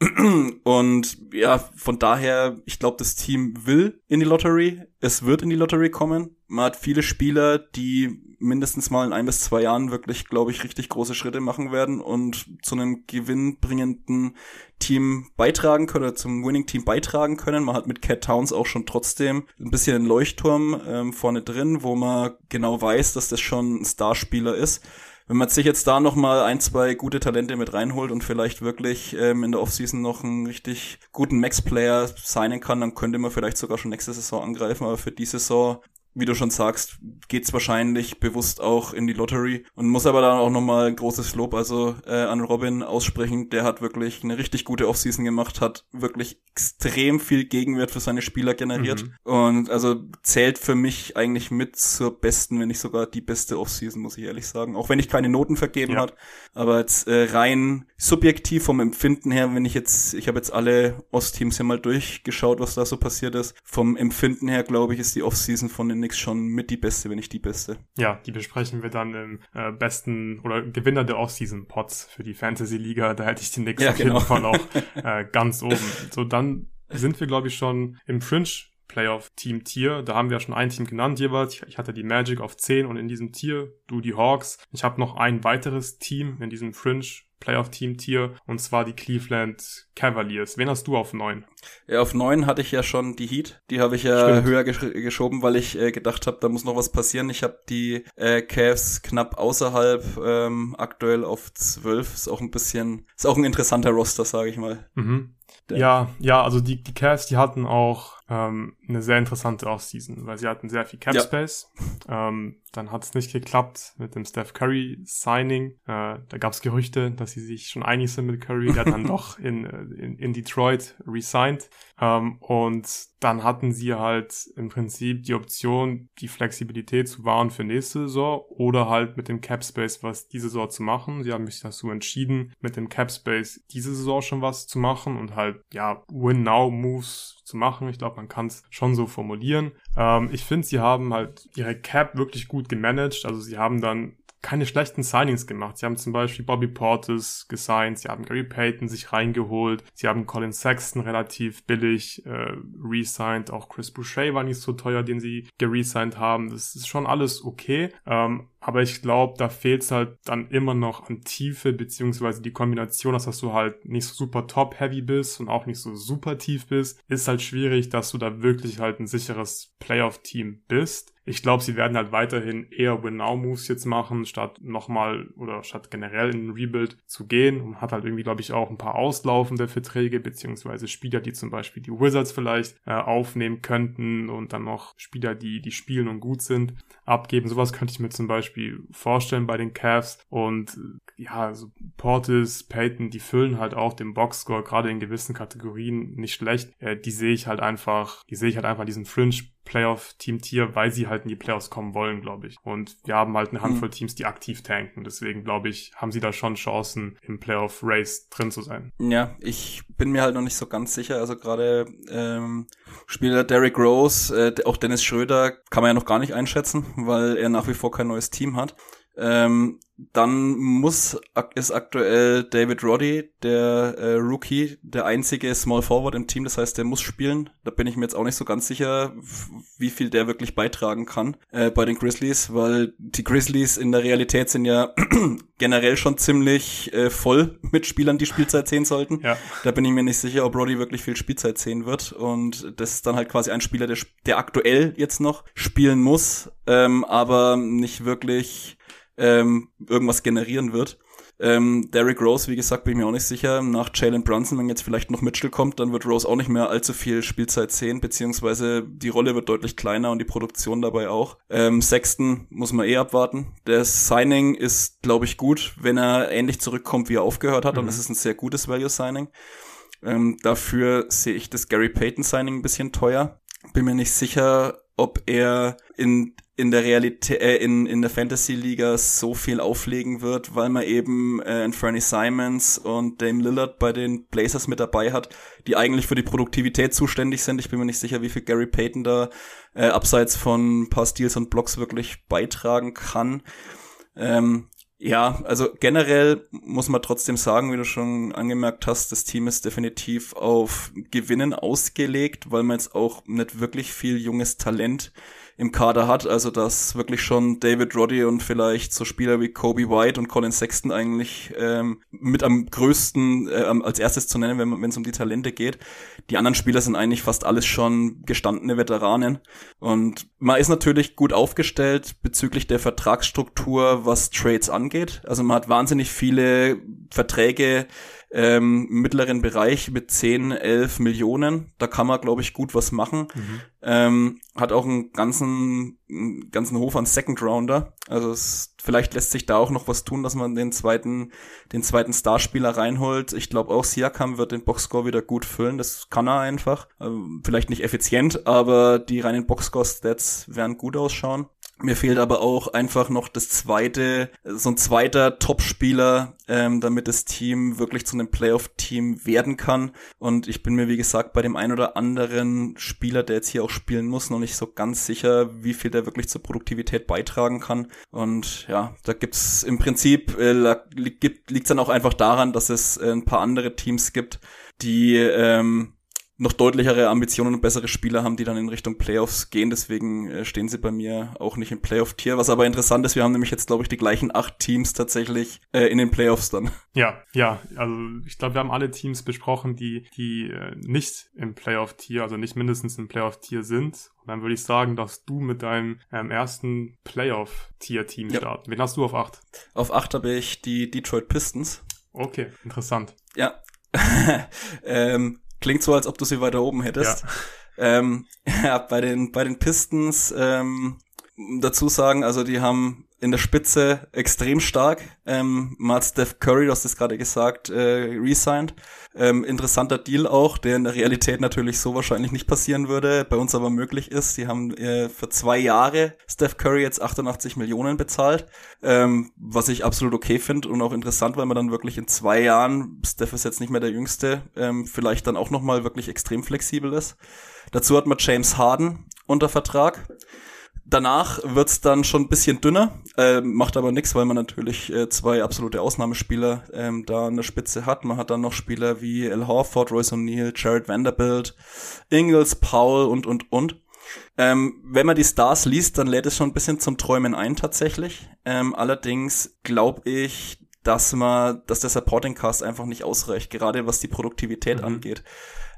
Und ja, von daher, ich glaube, das Team will in die Lottery. Es wird in die Lottery kommen. Man hat viele Spieler, die mindestens mal in ein bis zwei Jahren wirklich, glaube ich, richtig große Schritte machen werden und zu einem gewinnbringenden Team beitragen können oder zum Winning-Team beitragen können. Man hat mit Cat Towns auch schon trotzdem ein bisschen einen Leuchtturm ähm, vorne drin, wo man genau weiß, dass das schon ein Starspieler ist wenn man sich jetzt da noch mal ein, zwei gute Talente mit reinholt und vielleicht wirklich ähm, in der Offseason noch einen richtig guten Max-Player signen kann, dann könnte man vielleicht sogar schon nächste Saison angreifen. Aber für die Saison wie du schon sagst, geht's wahrscheinlich bewusst auch in die Lottery und muss aber dann auch nochmal ein großes Lob also äh, an Robin aussprechen. Der hat wirklich eine richtig gute Offseason gemacht, hat wirklich extrem viel Gegenwert für seine Spieler generiert mhm. und also zählt für mich eigentlich mit zur besten, wenn nicht sogar die beste Offseason, muss ich ehrlich sagen. Auch wenn ich keine Noten vergeben ja. hat, aber jetzt äh, rein subjektiv vom Empfinden her, wenn ich jetzt, ich habe jetzt alle Ostteams hier mal durchgeschaut, was da so passiert ist. Vom Empfinden her, glaube ich, ist die Offseason von den Knicks schon mit die beste, wenn nicht die beste. Ja, die besprechen wir dann im äh, besten oder Gewinner der Offseason Pots für die Fantasy Liga. Da hätte ich die Knicks ja, auf genau. jeden Fall auch äh, ganz oben. So, dann sind wir, glaube ich, schon im Fringe Playoff-Team-Tier. Da haben wir ja schon ein Team genannt jeweils. Ich hatte die Magic auf 10 und in diesem Tier du die Hawks. Ich habe noch ein weiteres Team in diesem Fringe Playoff-Team-Tier und zwar die Cleveland Cavaliers. Wen hast du auf neun? Ja, auf neun hatte ich ja schon die Heat. Die habe ich ja Stimmt. höher gesch geschoben, weil ich äh, gedacht habe, da muss noch was passieren. Ich habe die äh, Cavs knapp außerhalb, ähm, aktuell auf zwölf. Ist auch ein bisschen, ist auch ein interessanter Roster, sage ich mal. Mhm. Ja, ja, also die, die Cavs, die hatten auch ähm, eine sehr interessante Offseason, weil sie hatten sehr viel Cap Space. Ja. Ähm, dann hat es nicht geklappt mit dem Steph Curry Signing. Äh, da gab es Gerüchte, dass sie sich schon einig sind mit Curry. Der dann doch in, äh, in, in Detroit resigned. Ähm, und dann hatten sie halt im Prinzip die Option, die Flexibilität zu wahren für nächste Saison oder halt mit dem Cap Space was diese Saison zu machen. Sie haben sich dazu entschieden, mit dem Cap Space diese Saison schon was zu machen und halt, ja, Win-Now-Moves zu machen. Ich glaube, man kann es schon so formulieren. Ähm, ich finde, sie haben halt ihre Cap wirklich gut gemanagt. Also sie haben dann keine schlechten Signings gemacht. Sie haben zum Beispiel Bobby Portis gesigned, sie haben Gary Payton sich reingeholt, sie haben Colin Sexton relativ billig äh, re-signed, auch Chris Boucher war nicht so teuer, den sie geresigned haben. Das ist schon alles okay. Ähm, aber ich glaube, da fehlt es halt dann immer noch an Tiefe, beziehungsweise die Kombination, dass du halt nicht so super top-heavy bist und auch nicht so super tief bist, ist halt schwierig, dass du da wirklich halt ein sicheres Playoff-Team bist. Ich glaube, sie werden halt weiterhin eher Win-Now-Moves jetzt machen, statt nochmal oder statt generell in ein Rebuild zu gehen und hat halt irgendwie, glaube ich, auch ein paar auslaufende Verträge, beziehungsweise Spieler, die zum Beispiel die Wizards vielleicht äh, aufnehmen könnten und dann noch Spieler, die, die spielen und gut sind, abgeben. Sowas könnte ich mir zum Beispiel Beispiel vorstellen bei den Cavs. Und ja, so Portis, Peyton, die füllen halt auch den Boxscore, gerade in gewissen Kategorien nicht schlecht. Äh, die sehe ich halt einfach, die sehe ich halt einfach diesen Fringe Playoff-Team-Tier, weil sie halt in die Playoffs kommen wollen, glaube ich. Und wir haben halt eine Handvoll mhm. Teams, die aktiv tanken. Deswegen, glaube ich, haben sie da schon Chancen, im Playoff-Race drin zu sein. Ja, ich bin mir halt noch nicht so ganz sicher. Also gerade ähm, Spieler Derrick Rose, äh, auch Dennis Schröder kann man ja noch gar nicht einschätzen, weil er nach wie vor kein neues Team hat. Ähm, dann muss ist aktuell David Roddy, der äh, Rookie, der einzige Small Forward im Team. Das heißt, der muss spielen. Da bin ich mir jetzt auch nicht so ganz sicher, wie viel der wirklich beitragen kann äh, bei den Grizzlies, weil die Grizzlies in der Realität sind ja generell schon ziemlich äh, voll mit Spielern, die Spielzeit sehen sollten. Ja. Da bin ich mir nicht sicher, ob Roddy wirklich viel Spielzeit sehen wird. Und das ist dann halt quasi ein Spieler, der, der aktuell jetzt noch spielen muss, ähm, aber nicht wirklich ähm, irgendwas generieren wird. Ähm, Derrick Rose, wie gesagt, bin ich mir auch nicht sicher. Nach Jalen Brunson, wenn jetzt vielleicht noch Mitchell kommt, dann wird Rose auch nicht mehr allzu viel Spielzeit sehen, beziehungsweise die Rolle wird deutlich kleiner und die Produktion dabei auch. Ähm, Sexton muss man eh abwarten. Das Signing ist, glaube ich, gut, wenn er ähnlich zurückkommt, wie er aufgehört hat. Mhm. Und es ist ein sehr gutes Value-Signing. Ähm, dafür sehe ich das Gary Payton-Signing ein bisschen teuer. Bin mir nicht sicher, ob er in in der Realität, äh, in, in der Fantasy-Liga so viel auflegen wird, weil man eben äh, Fernie Simons und Dame Lillard bei den Blazers mit dabei hat, die eigentlich für die Produktivität zuständig sind. Ich bin mir nicht sicher, wie viel Gary Payton da äh, abseits von ein paar Steals und Blocks wirklich beitragen kann. Ähm, Ja, also generell muss man trotzdem sagen, wie du schon angemerkt hast, das Team ist definitiv auf Gewinnen ausgelegt, weil man jetzt auch nicht wirklich viel junges Talent im Kader hat. Also dass wirklich schon David Roddy und vielleicht so Spieler wie Kobe White und Colin Sexton eigentlich ähm, mit am größten äh, als erstes zu nennen, wenn es um die Talente geht. Die anderen Spieler sind eigentlich fast alles schon gestandene Veteranen. Und man ist natürlich gut aufgestellt bezüglich der Vertragsstruktur, was Trades angeht. Also man hat wahnsinnig viele Verträge ähm, mittleren Bereich mit 10, 11 Millionen. Da kann man, glaube ich, gut was machen. Mhm. Ähm, hat auch einen ganzen, einen ganzen Hof an Second Rounder. Also es, vielleicht lässt sich da auch noch was tun, dass man den zweiten, den zweiten Starspieler reinholt. Ich glaube auch Siakam wird den Boxscore wieder gut füllen. Das kann er einfach. Ähm, vielleicht nicht effizient, aber die reinen Boxscore-Stats werden gut ausschauen. Mir fehlt aber auch einfach noch das zweite, so ein zweiter Top-Spieler, ähm, damit das Team wirklich zu einem Playoff-Team werden kann. Und ich bin mir, wie gesagt, bei dem ein oder anderen Spieler, der jetzt hier auch spielen muss, noch nicht so ganz sicher, wie viel der wirklich zur Produktivität beitragen kann. Und ja, da gibt's im Prinzip, äh, liegt es dann auch einfach daran, dass es äh, ein paar andere Teams gibt, die ähm, noch deutlichere Ambitionen und bessere Spieler haben, die dann in Richtung Playoffs gehen. Deswegen äh, stehen sie bei mir auch nicht im Playoff-Tier. Was aber interessant ist, wir haben nämlich jetzt, glaube ich, die gleichen acht Teams tatsächlich äh, in den Playoffs dann. Ja, ja. Also ich glaube, wir haben alle Teams besprochen, die, die äh, nicht im Playoff-Tier, also nicht mindestens im Playoff-Tier sind. Und dann würde ich sagen, dass du mit deinem ähm, ersten Playoff-Tier-Team ja. starten. Wen hast du auf acht? Auf acht habe ich die Detroit Pistons. Okay, interessant. Ja. ähm, Klingt so, als ob du sie weiter oben hättest. Ja, ähm, ja bei den bei den Pistons ähm, dazu sagen, also die haben in der Spitze extrem stark. Ähm, mal Steph Curry, du hast es gerade gesagt, äh, resigned. Ähm, interessanter Deal auch, der in der Realität natürlich so wahrscheinlich nicht passieren würde, bei uns aber möglich ist. Die haben äh, für zwei Jahre Steph Curry jetzt 88 Millionen bezahlt, ähm, was ich absolut okay finde und auch interessant, weil man dann wirklich in zwei Jahren, Steph ist jetzt nicht mehr der Jüngste, ähm, vielleicht dann auch nochmal wirklich extrem flexibel ist. Dazu hat man James Harden unter Vertrag. Danach wird's dann schon ein bisschen dünner, äh, macht aber nichts, weil man natürlich äh, zwei absolute Ausnahmespieler ähm, da an der Spitze hat. Man hat dann noch Spieler wie Al Horford, Royce O'Neal, Jared Vanderbilt, Ingles, Paul und, und, und. Ähm, wenn man die Stars liest, dann lädt es schon ein bisschen zum Träumen ein tatsächlich. Ähm, allerdings glaube ich, dass man, dass der Supporting Cast einfach nicht ausreicht, gerade was die Produktivität mhm. angeht.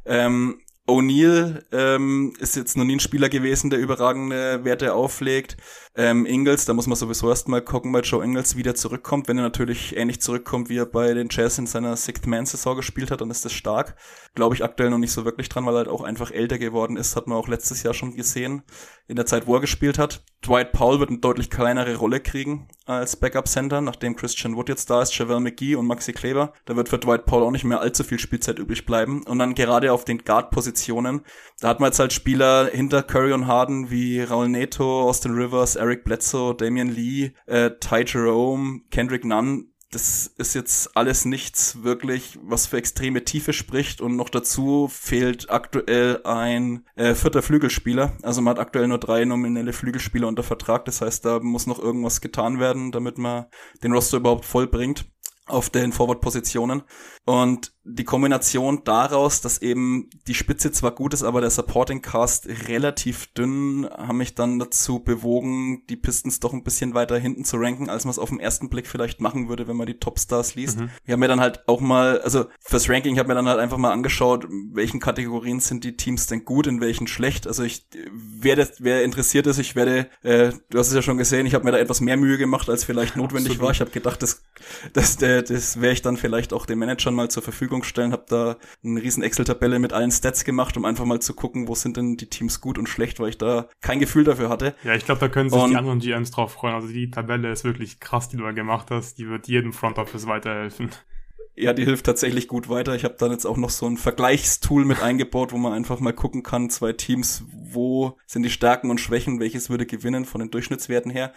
Ähm, O'Neill ähm, ist jetzt noch nie ein Spieler gewesen, der überragende Werte auflegt. Ähm, Ingles, da muss man sowieso erstmal gucken, weil Joe Ingles wieder zurückkommt. Wenn er natürlich ähnlich zurückkommt, wie er bei den Jazz in seiner Sixth-Man-Saison gespielt hat, dann ist das stark. Glaube ich aktuell noch nicht so wirklich dran, weil er halt auch einfach älter geworden ist. Hat man auch letztes Jahr schon gesehen, in der Zeit, wo er gespielt hat. Dwight Powell wird eine deutlich kleinere Rolle kriegen als Backup-Center, nachdem Christian Wood jetzt da ist, Javel McGee und Maxi Kleber. Da wird für Dwight Powell auch nicht mehr allzu viel Spielzeit übrig bleiben. Und dann gerade auf den Guard-Positionen, da hat man jetzt halt Spieler hinter Curry und Harden wie Raul Neto, Austin Rivers, Eric Bledsoe, Damian Lee, äh, Ty Jerome, Kendrick Nunn, das ist jetzt alles nichts wirklich, was für extreme Tiefe spricht und noch dazu fehlt aktuell ein äh, vierter Flügelspieler. Also man hat aktuell nur drei nominelle Flügelspieler unter Vertrag. Das heißt, da muss noch irgendwas getan werden, damit man den Roster überhaupt vollbringt auf den Forward-Positionen. Und die Kombination daraus, dass eben die Spitze zwar gut ist, aber der Supporting Cast relativ dünn, haben mich dann dazu bewogen, die Pistons doch ein bisschen weiter hinten zu ranken, als man es auf den ersten Blick vielleicht machen würde, wenn man die Topstars liest. Mhm. Ich habe mir dann halt auch mal, also fürs Ranking, ich habe mir dann halt einfach mal angeschaut, welchen Kategorien sind die Teams denn gut, in welchen schlecht. Also ich werde, wer interessiert ist, ich werde, äh, du hast es ja schon gesehen, ich habe mir da etwas mehr Mühe gemacht, als vielleicht notwendig Absolut. war. Ich habe gedacht, das, das, das, das wäre ich dann vielleicht auch den Managern mal zur Verfügung stellen, habe da eine riesen Excel-Tabelle mit allen Stats gemacht, um einfach mal zu gucken, wo sind denn die Teams gut und schlecht, weil ich da kein Gefühl dafür hatte. Ja, ich glaube, da können sich und, die anderen GMs drauf freuen. Also die Tabelle ist wirklich krass, die du da gemacht hast. Die wird jedem Front Office weiterhelfen. Ja, die hilft tatsächlich gut weiter. Ich habe dann jetzt auch noch so ein Vergleichstool mit eingebaut, wo man einfach mal gucken kann, zwei Teams, wo sind die Stärken und Schwächen, welches würde gewinnen von den Durchschnittswerten her.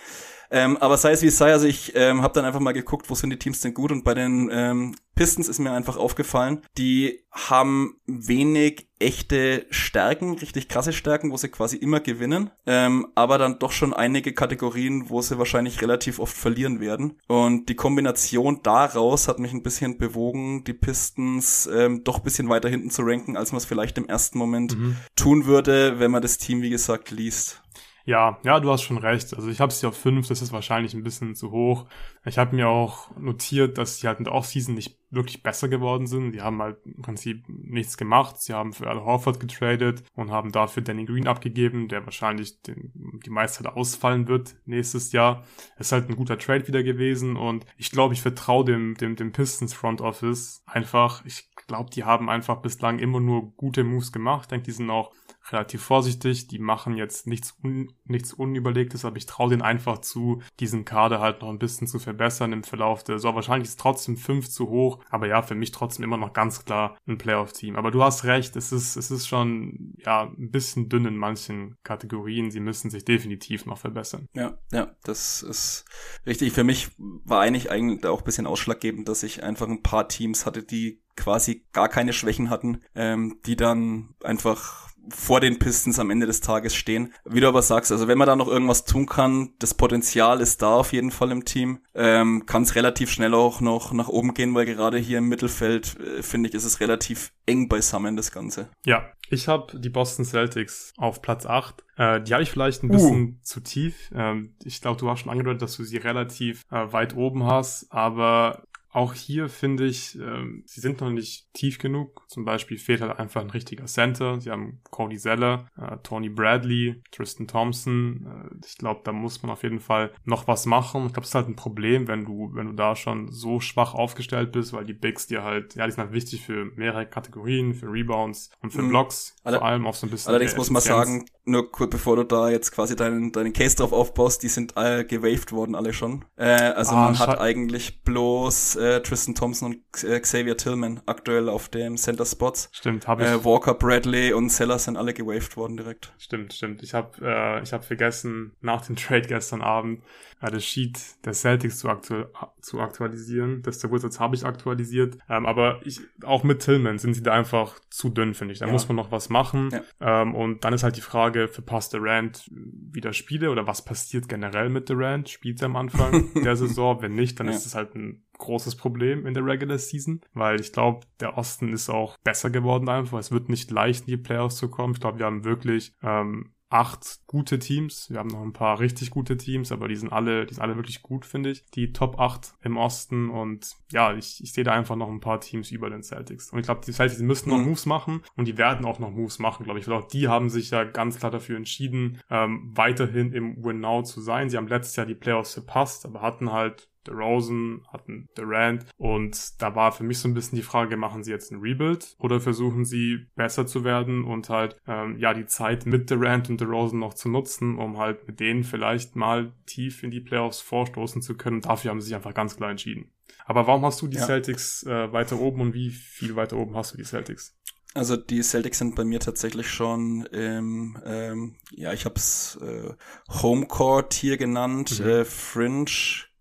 Ähm, aber sei es wie es sei, also ich ähm, habe dann einfach mal geguckt, wo sind die Teams denn gut und bei den ähm, Pistons ist mir einfach aufgefallen, die haben wenig echte Stärken, richtig krasse Stärken, wo sie quasi immer gewinnen, ähm, aber dann doch schon einige Kategorien, wo sie wahrscheinlich relativ oft verlieren werden. Und die Kombination daraus hat mich ein bisschen bewogen, die Pistons ähm, doch bisschen weiter hinten zu ranken, als man es vielleicht im ersten Moment mhm. tun würde, wenn man das Team, wie gesagt, liest. Ja, ja, du hast schon recht. Also ich habe sie auf fünf, das ist wahrscheinlich ein bisschen zu hoch. Ich habe mir auch notiert, dass sie halt in der Offseason nicht wirklich besser geworden sind. Die haben halt im Prinzip nichts gemacht. Sie haben für Al Horford getradet und haben dafür Danny Green abgegeben, der wahrscheinlich den, die meiste Zeit ausfallen wird nächstes Jahr. Ist halt ein guter Trade wieder gewesen und ich glaube, ich vertraue dem, dem, dem Pistons Front Office einfach. Ich glaube, die haben einfach bislang immer nur gute Moves gemacht. Ich denke, die sind auch relativ vorsichtig. Die machen jetzt nichts, un nichts Unüberlegtes, aber ich traue denen einfach zu, diesen Kader halt noch ein bisschen zu verbessern im Verlauf der Saison. Wahrscheinlich ist trotzdem fünf zu hoch, aber ja, für mich trotzdem immer noch ganz klar ein Playoff-Team. Aber du hast recht, es ist, es ist schon, ja, ein bisschen dünn in manchen Kategorien. Sie müssen sich definitiv noch verbessern. Ja, ja, das ist richtig. Für mich war eigentlich eigentlich auch ein bisschen ausschlaggebend, dass ich einfach ein paar Teams hatte, die quasi gar keine Schwächen hatten, ähm, die dann einfach vor den Pistons am Ende des Tages stehen. Wie du aber sagst, also wenn man da noch irgendwas tun kann, das Potenzial ist da auf jeden Fall im Team, ähm, kann es relativ schnell auch noch nach oben gehen, weil gerade hier im Mittelfeld, äh, finde ich, ist es relativ eng beisammen, das Ganze. Ja, ich habe die Boston Celtics auf Platz 8. Äh, die habe ich vielleicht ein bisschen uh. zu tief. Ähm, ich glaube, du hast schon angedeutet, dass du sie relativ äh, weit oben hast, aber auch hier finde ich, ähm, sie sind noch nicht tief genug. Zum Beispiel fehlt halt einfach ein richtiger Center. Sie haben Cody Zeller, äh, Tony Bradley, Tristan Thompson. Äh, ich glaube, da muss man auf jeden Fall noch was machen. Ich glaube, es ist halt ein Problem, wenn du, wenn du da schon so schwach aufgestellt bist, weil die Bigs dir halt, ja, die sind halt wichtig für mehrere Kategorien, für Rebounds und für mhm. Blocks, Alle vor allem auch so ein bisschen. Allerdings muss man sagen, nur kurz bevor du da jetzt quasi deinen, deinen Case drauf aufbaust, die sind alle gewaved worden, alle schon. Äh, also ah, man hat eigentlich bloß äh, Tristan Thompson und äh, Xavier Tillman aktuell auf dem Center Spots. Stimmt, habe ich. Äh, Walker, Bradley und Sellers sind alle gewaved worden direkt. Stimmt, stimmt. Ich habe äh, ich habe vergessen nach dem Trade gestern Abend äh, das Sheet der Celtics zu, aktu zu aktualisieren. Das der Wizards habe ich aktualisiert, ähm, aber ich auch mit Tillman sind sie da einfach zu dünn, finde ich. Da ja. muss man noch was machen. Ja. Ähm, und dann ist halt die Frage, verpasst Durant wieder Spiele oder was passiert generell mit Durant? Spielt er am Anfang der Saison? Wenn nicht, dann ja. ist es halt ein großes Problem in der Regular Season, weil ich glaube, der Osten ist auch besser geworden einfach. Es wird nicht leicht, in die Playoffs zu kommen. Ich glaube, wir haben wirklich ähm, acht gute Teams. Wir haben noch ein paar richtig gute Teams, aber die sind alle, die sind alle wirklich gut, finde ich. Die Top 8 im Osten und ja, ich, ich sehe da einfach noch ein paar Teams über den Celtics. Und ich glaube, die Celtics müssen noch mhm. Moves machen und die werden auch noch Moves machen, glaube ich. Weil auch die haben sich ja ganz klar dafür entschieden, ähm, weiterhin im Win Now zu sein. Sie haben letztes Jahr die Playoffs verpasst, aber hatten halt Rosen, hatten Durant und da war für mich so ein bisschen die Frage, machen sie jetzt ein Rebuild oder versuchen sie besser zu werden und halt ähm, ja die Zeit mit Durant und Rosen noch zu nutzen, um halt mit denen vielleicht mal tief in die Playoffs vorstoßen zu können. Dafür haben sie sich einfach ganz klar entschieden. Aber warum hast du die ja. Celtics äh, weiter oben und wie viel weiter oben hast du die Celtics? Also die Celtics sind bei mir tatsächlich schon im, ähm, ja, ich habe es äh, Homecourt hier genannt, mhm. äh, Fringe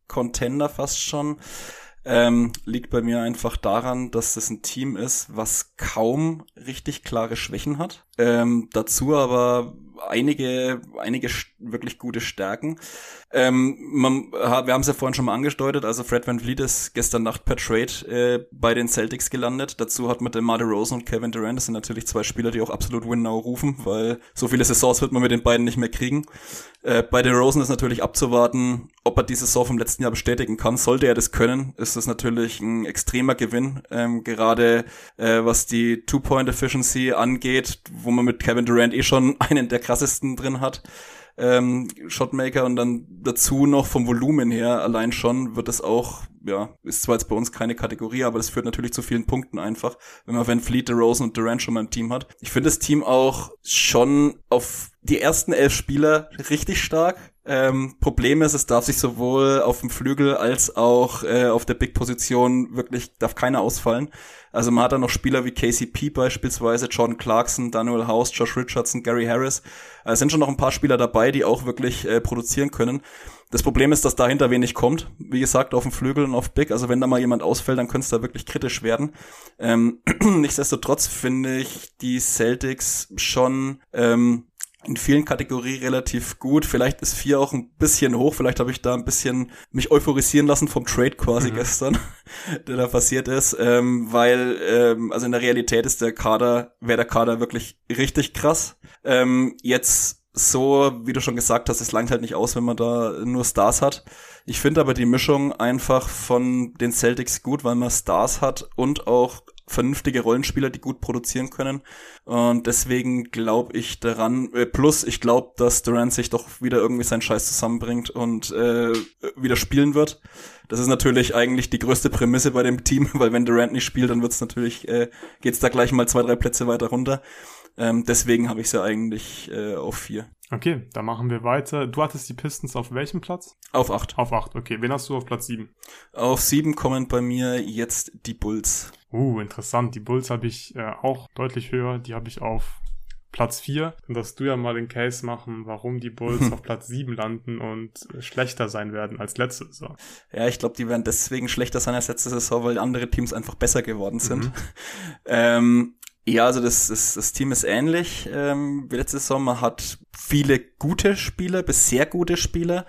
Contender fast schon. Ähm, liegt bei mir einfach daran, dass das ein Team ist, was kaum richtig klare Schwächen hat. Ähm, dazu aber einige, einige wirklich gute Stärken. Ähm, man, wir haben es ja vorhin schon mal angesteuert, also Fred Van Vliet ist gestern Nacht per Trade äh, bei den Celtics gelandet. Dazu hat man den Marty Rosen und Kevin Durant, das sind natürlich zwei Spieler, die auch absolut Win-Now rufen, weil so viele Saisons wird man mit den beiden nicht mehr kriegen. Äh, bei den Rosen ist natürlich abzuwarten, ob er die Saison vom letzten Jahr bestätigen kann. Sollte er das können, ist das natürlich ein extremer Gewinn, ähm, gerade äh, was die Two-Point-Efficiency angeht, wo man mit Kevin Durant eh schon einen der krassesten drin hat ähm, Shotmaker und dann dazu noch vom Volumen her allein schon wird es auch, ja, ist zwar jetzt bei uns keine Kategorie, aber das führt natürlich zu vielen Punkten einfach, wenn man Van Fleet, Rosen und Durant schon mal im Team hat. Ich finde das Team auch schon auf die ersten elf Spieler richtig stark. Ähm, Problem ist, es darf sich sowohl auf dem Flügel als auch äh, auf der Big-Position wirklich, darf keiner ausfallen. Also man hat da noch Spieler wie KCP beispielsweise, Jordan Clarkson, Daniel House, Josh Richardson, Gary Harris. Also es sind schon noch ein paar Spieler dabei, die auch wirklich äh, produzieren können. Das Problem ist, dass dahinter wenig kommt. Wie gesagt, auf dem Flügel und auf Big. Also wenn da mal jemand ausfällt, dann könnte es da wirklich kritisch werden. Ähm, nichtsdestotrotz finde ich die Celtics schon ähm, in vielen Kategorien relativ gut. Vielleicht ist vier auch ein bisschen hoch. Vielleicht habe ich da ein bisschen mich euphorisieren lassen vom Trade quasi mhm. gestern, der da passiert ist. Ähm, weil, ähm, also in der Realität ist der Kader, wäre der Kader wirklich richtig krass. Ähm, jetzt so, wie du schon gesagt hast, es langt halt nicht aus, wenn man da nur Stars hat. Ich finde aber die Mischung einfach von den Celtics gut, weil man Stars hat und auch vernünftige Rollenspieler, die gut produzieren können. Und deswegen glaube ich daran, äh, plus ich glaube, dass Durant sich doch wieder irgendwie seinen Scheiß zusammenbringt und äh, wieder spielen wird. Das ist natürlich eigentlich die größte Prämisse bei dem Team, weil wenn Durant nicht spielt, dann wird's natürlich, äh, geht's da gleich mal zwei, drei Plätze weiter runter. Ähm, deswegen habe ich sie eigentlich äh, auf vier. Okay, dann machen wir weiter. Du hattest die Pistons auf welchem Platz? Auf acht. Auf acht, okay. Wen hast du auf Platz sieben? Auf sieben kommen bei mir jetzt die Bulls. Uh, interessant. Die Bulls habe ich äh, auch deutlich höher. Die habe ich auf Platz 4. Dann darfst du ja mal den Case machen, warum die Bulls auf Platz 7 landen und schlechter sein werden als letzte Saison. Ja, ich glaube, die werden deswegen schlechter sein als letzte Saison, weil andere Teams einfach besser geworden sind. Mhm. ähm, ja, also das, das, das Team ist ähnlich ähm, wie letzte Saison. Man hat viele gute Spieler, bis sehr gute Spieler.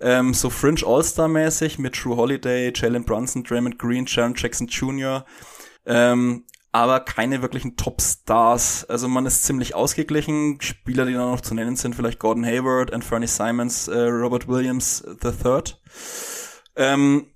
Ähm, so Fringe All-Star-mäßig mit True Holiday, Jalen Brunson, Draymond Green, Sharon Jackson Jr. Ähm, aber keine wirklichen Top-Stars. Also man ist ziemlich ausgeglichen. Spieler, die da noch zu nennen sind, vielleicht Gordon Hayward, Anthony Simons, äh, Robert Williams III. Ähm,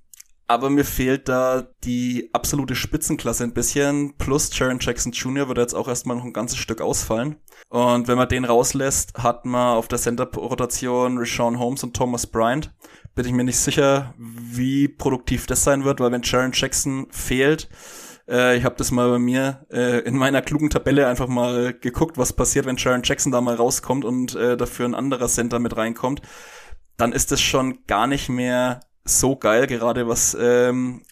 aber mir fehlt da die absolute Spitzenklasse ein bisschen. Plus Jaron Jackson Jr. wird jetzt auch erstmal noch ein ganzes Stück ausfallen. Und wenn man den rauslässt, hat man auf der Center-Rotation Rashawn Holmes und Thomas Bryant. Bin ich mir nicht sicher, wie produktiv das sein wird, weil wenn Jaron Jackson fehlt, äh, ich habe das mal bei mir äh, in meiner klugen Tabelle einfach mal geguckt, was passiert, wenn Jaron Jackson da mal rauskommt und äh, dafür ein anderer Center mit reinkommt. Dann ist es schon gar nicht mehr so geil, gerade was, ähm,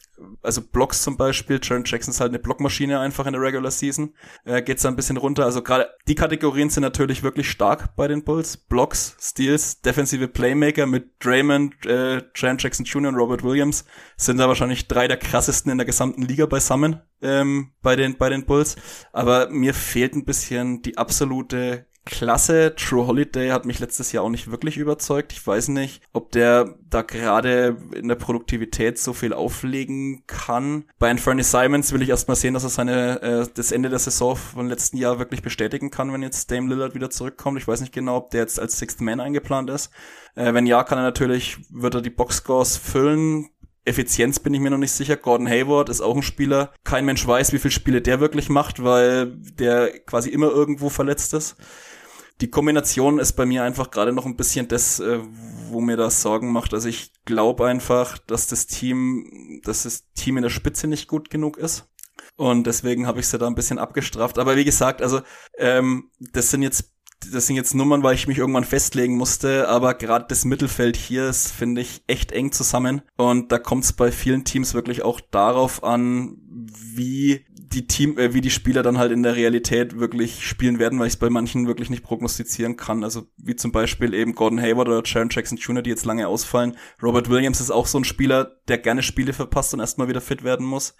also Blocks zum Beispiel, Jaron Jackson ist halt eine Blockmaschine einfach in der Regular Season, äh, geht's da ein bisschen runter. Also gerade die Kategorien sind natürlich wirklich stark bei den Bulls. Blocks, Steals, defensive Playmaker mit Draymond, äh, Jaron Jackson Jr. und Robert Williams sind da wahrscheinlich drei der krassesten in der gesamten Liga beisammen ähm, bei den bei den Bulls. Aber mir fehlt ein bisschen die absolute klasse. True Holiday hat mich letztes Jahr auch nicht wirklich überzeugt. Ich weiß nicht, ob der da gerade in der Produktivität so viel auflegen kann. Bei Anthony Simons will ich erstmal sehen, dass er seine äh, das Ende der Saison von letzten Jahr wirklich bestätigen kann, wenn jetzt Dame Lillard wieder zurückkommt. Ich weiß nicht genau, ob der jetzt als Sixth Man eingeplant ist. Äh, wenn ja, kann er natürlich, wird er die Boxscores füllen. Effizienz bin ich mir noch nicht sicher. Gordon Hayward ist auch ein Spieler. Kein Mensch weiß, wie viele Spiele der wirklich macht, weil der quasi immer irgendwo verletzt ist die Kombination ist bei mir einfach gerade noch ein bisschen das, äh, wo mir das Sorgen macht. Also ich glaube einfach, dass das Team, dass das Team in der Spitze nicht gut genug ist. Und deswegen habe ich sie da ein bisschen abgestraft. Aber wie gesagt, also ähm, das sind jetzt das sind jetzt Nummern, weil ich mich irgendwann festlegen musste, aber gerade das Mittelfeld hier ist, finde ich, echt eng zusammen. Und da kommt es bei vielen Teams wirklich auch darauf an, wie die Team, äh, wie die Spieler dann halt in der Realität wirklich spielen werden, weil ich es bei manchen wirklich nicht prognostizieren kann. Also wie zum Beispiel eben Gordon Hayward oder Sharon Jackson Jr., die jetzt lange ausfallen. Robert Williams ist auch so ein Spieler, der gerne Spiele verpasst und erstmal wieder fit werden muss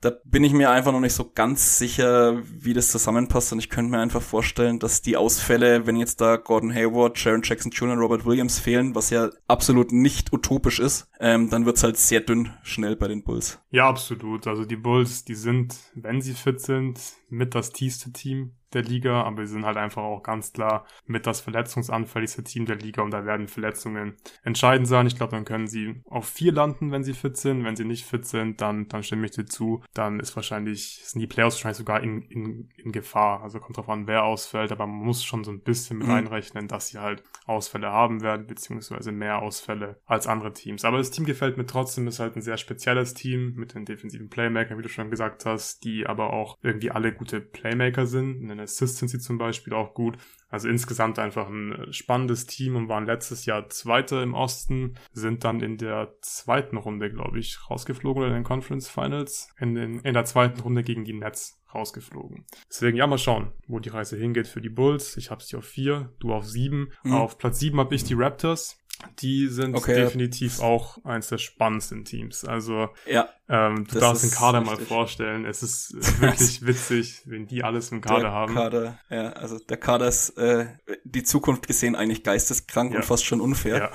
da bin ich mir einfach noch nicht so ganz sicher, wie das zusammenpasst. Und ich könnte mir einfach vorstellen, dass die Ausfälle, wenn jetzt da Gordon Hayward, Sharon Jackson Jr. und Robert Williams fehlen, was ja absolut nicht utopisch ist, ähm, dann wird's halt sehr dünn schnell bei den Bulls. Ja, absolut. Also die Bulls, die sind, wenn sie fit sind, mit das tiefste Team der Liga, aber sie sind halt einfach auch ganz klar mit das verletzungsanfälligste Team der Liga und da werden Verletzungen entscheidend sein. Ich glaube, dann können sie auf vier landen, wenn sie fit sind. Wenn sie nicht fit sind, dann, dann stimme ich dir zu. Dann ist wahrscheinlich, sind die Playoffs wahrscheinlich sogar in, in, in Gefahr. Also kommt drauf an, wer ausfällt, aber man muss schon so ein bisschen mit mhm. einrechnen, dass sie halt Ausfälle haben werden, beziehungsweise mehr Ausfälle als andere Teams. Aber das Team gefällt mir trotzdem, ist halt ein sehr spezielles Team mit den defensiven Playmakern, wie du schon gesagt hast, die aber auch irgendwie alle gute Playmaker sind seine Assists sind sie zum Beispiel auch gut. Also insgesamt einfach ein äh, spannendes Team und waren letztes Jahr Zweiter im Osten, sind dann in der zweiten Runde, glaube ich, rausgeflogen in den Conference Finals. In, den, in der zweiten Runde gegen die Nets rausgeflogen. Deswegen ja, mal schauen, wo die Reise hingeht für die Bulls. Ich habe sie auf vier, du auf sieben. Mhm. Auf Platz sieben habe ich die Raptors. Die sind okay. definitiv auch eins der spannendsten Teams. Also ja, ähm, du darfst den Kader richtig. mal vorstellen. Es ist wirklich witzig, wenn die alles im Kader der haben. Kader, ja, also der Kader ist äh, die Zukunft gesehen eigentlich geisteskrank ja. und fast schon unfair. Ja.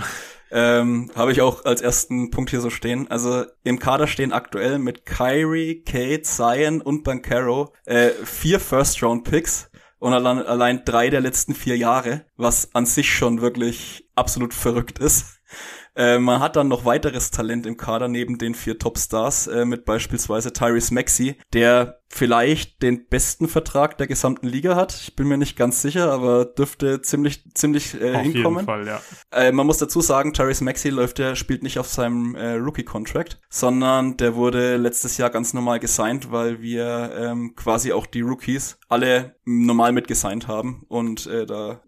Ähm, Habe ich auch als ersten Punkt hier so stehen. Also im Kader stehen aktuell mit Kyrie, Kate, Zion und Bankero äh, vier First-Round-Picks und allein, allein drei der letzten vier Jahre, was an sich schon wirklich absolut verrückt ist. Äh, man hat dann noch weiteres Talent im Kader neben den vier Topstars äh, mit beispielsweise Tyrese Maxey, der vielleicht den besten Vertrag der gesamten Liga hat. Ich bin mir nicht ganz sicher, aber dürfte ziemlich ziemlich äh, auf hinkommen. Jeden Fall, ja. Äh, man muss dazu sagen, Tyrese Maxey läuft der spielt nicht auf seinem äh, Rookie Contract, sondern der wurde letztes Jahr ganz normal gesigned, weil wir ähm, quasi auch die Rookies alle normal mit gesigned haben und äh, da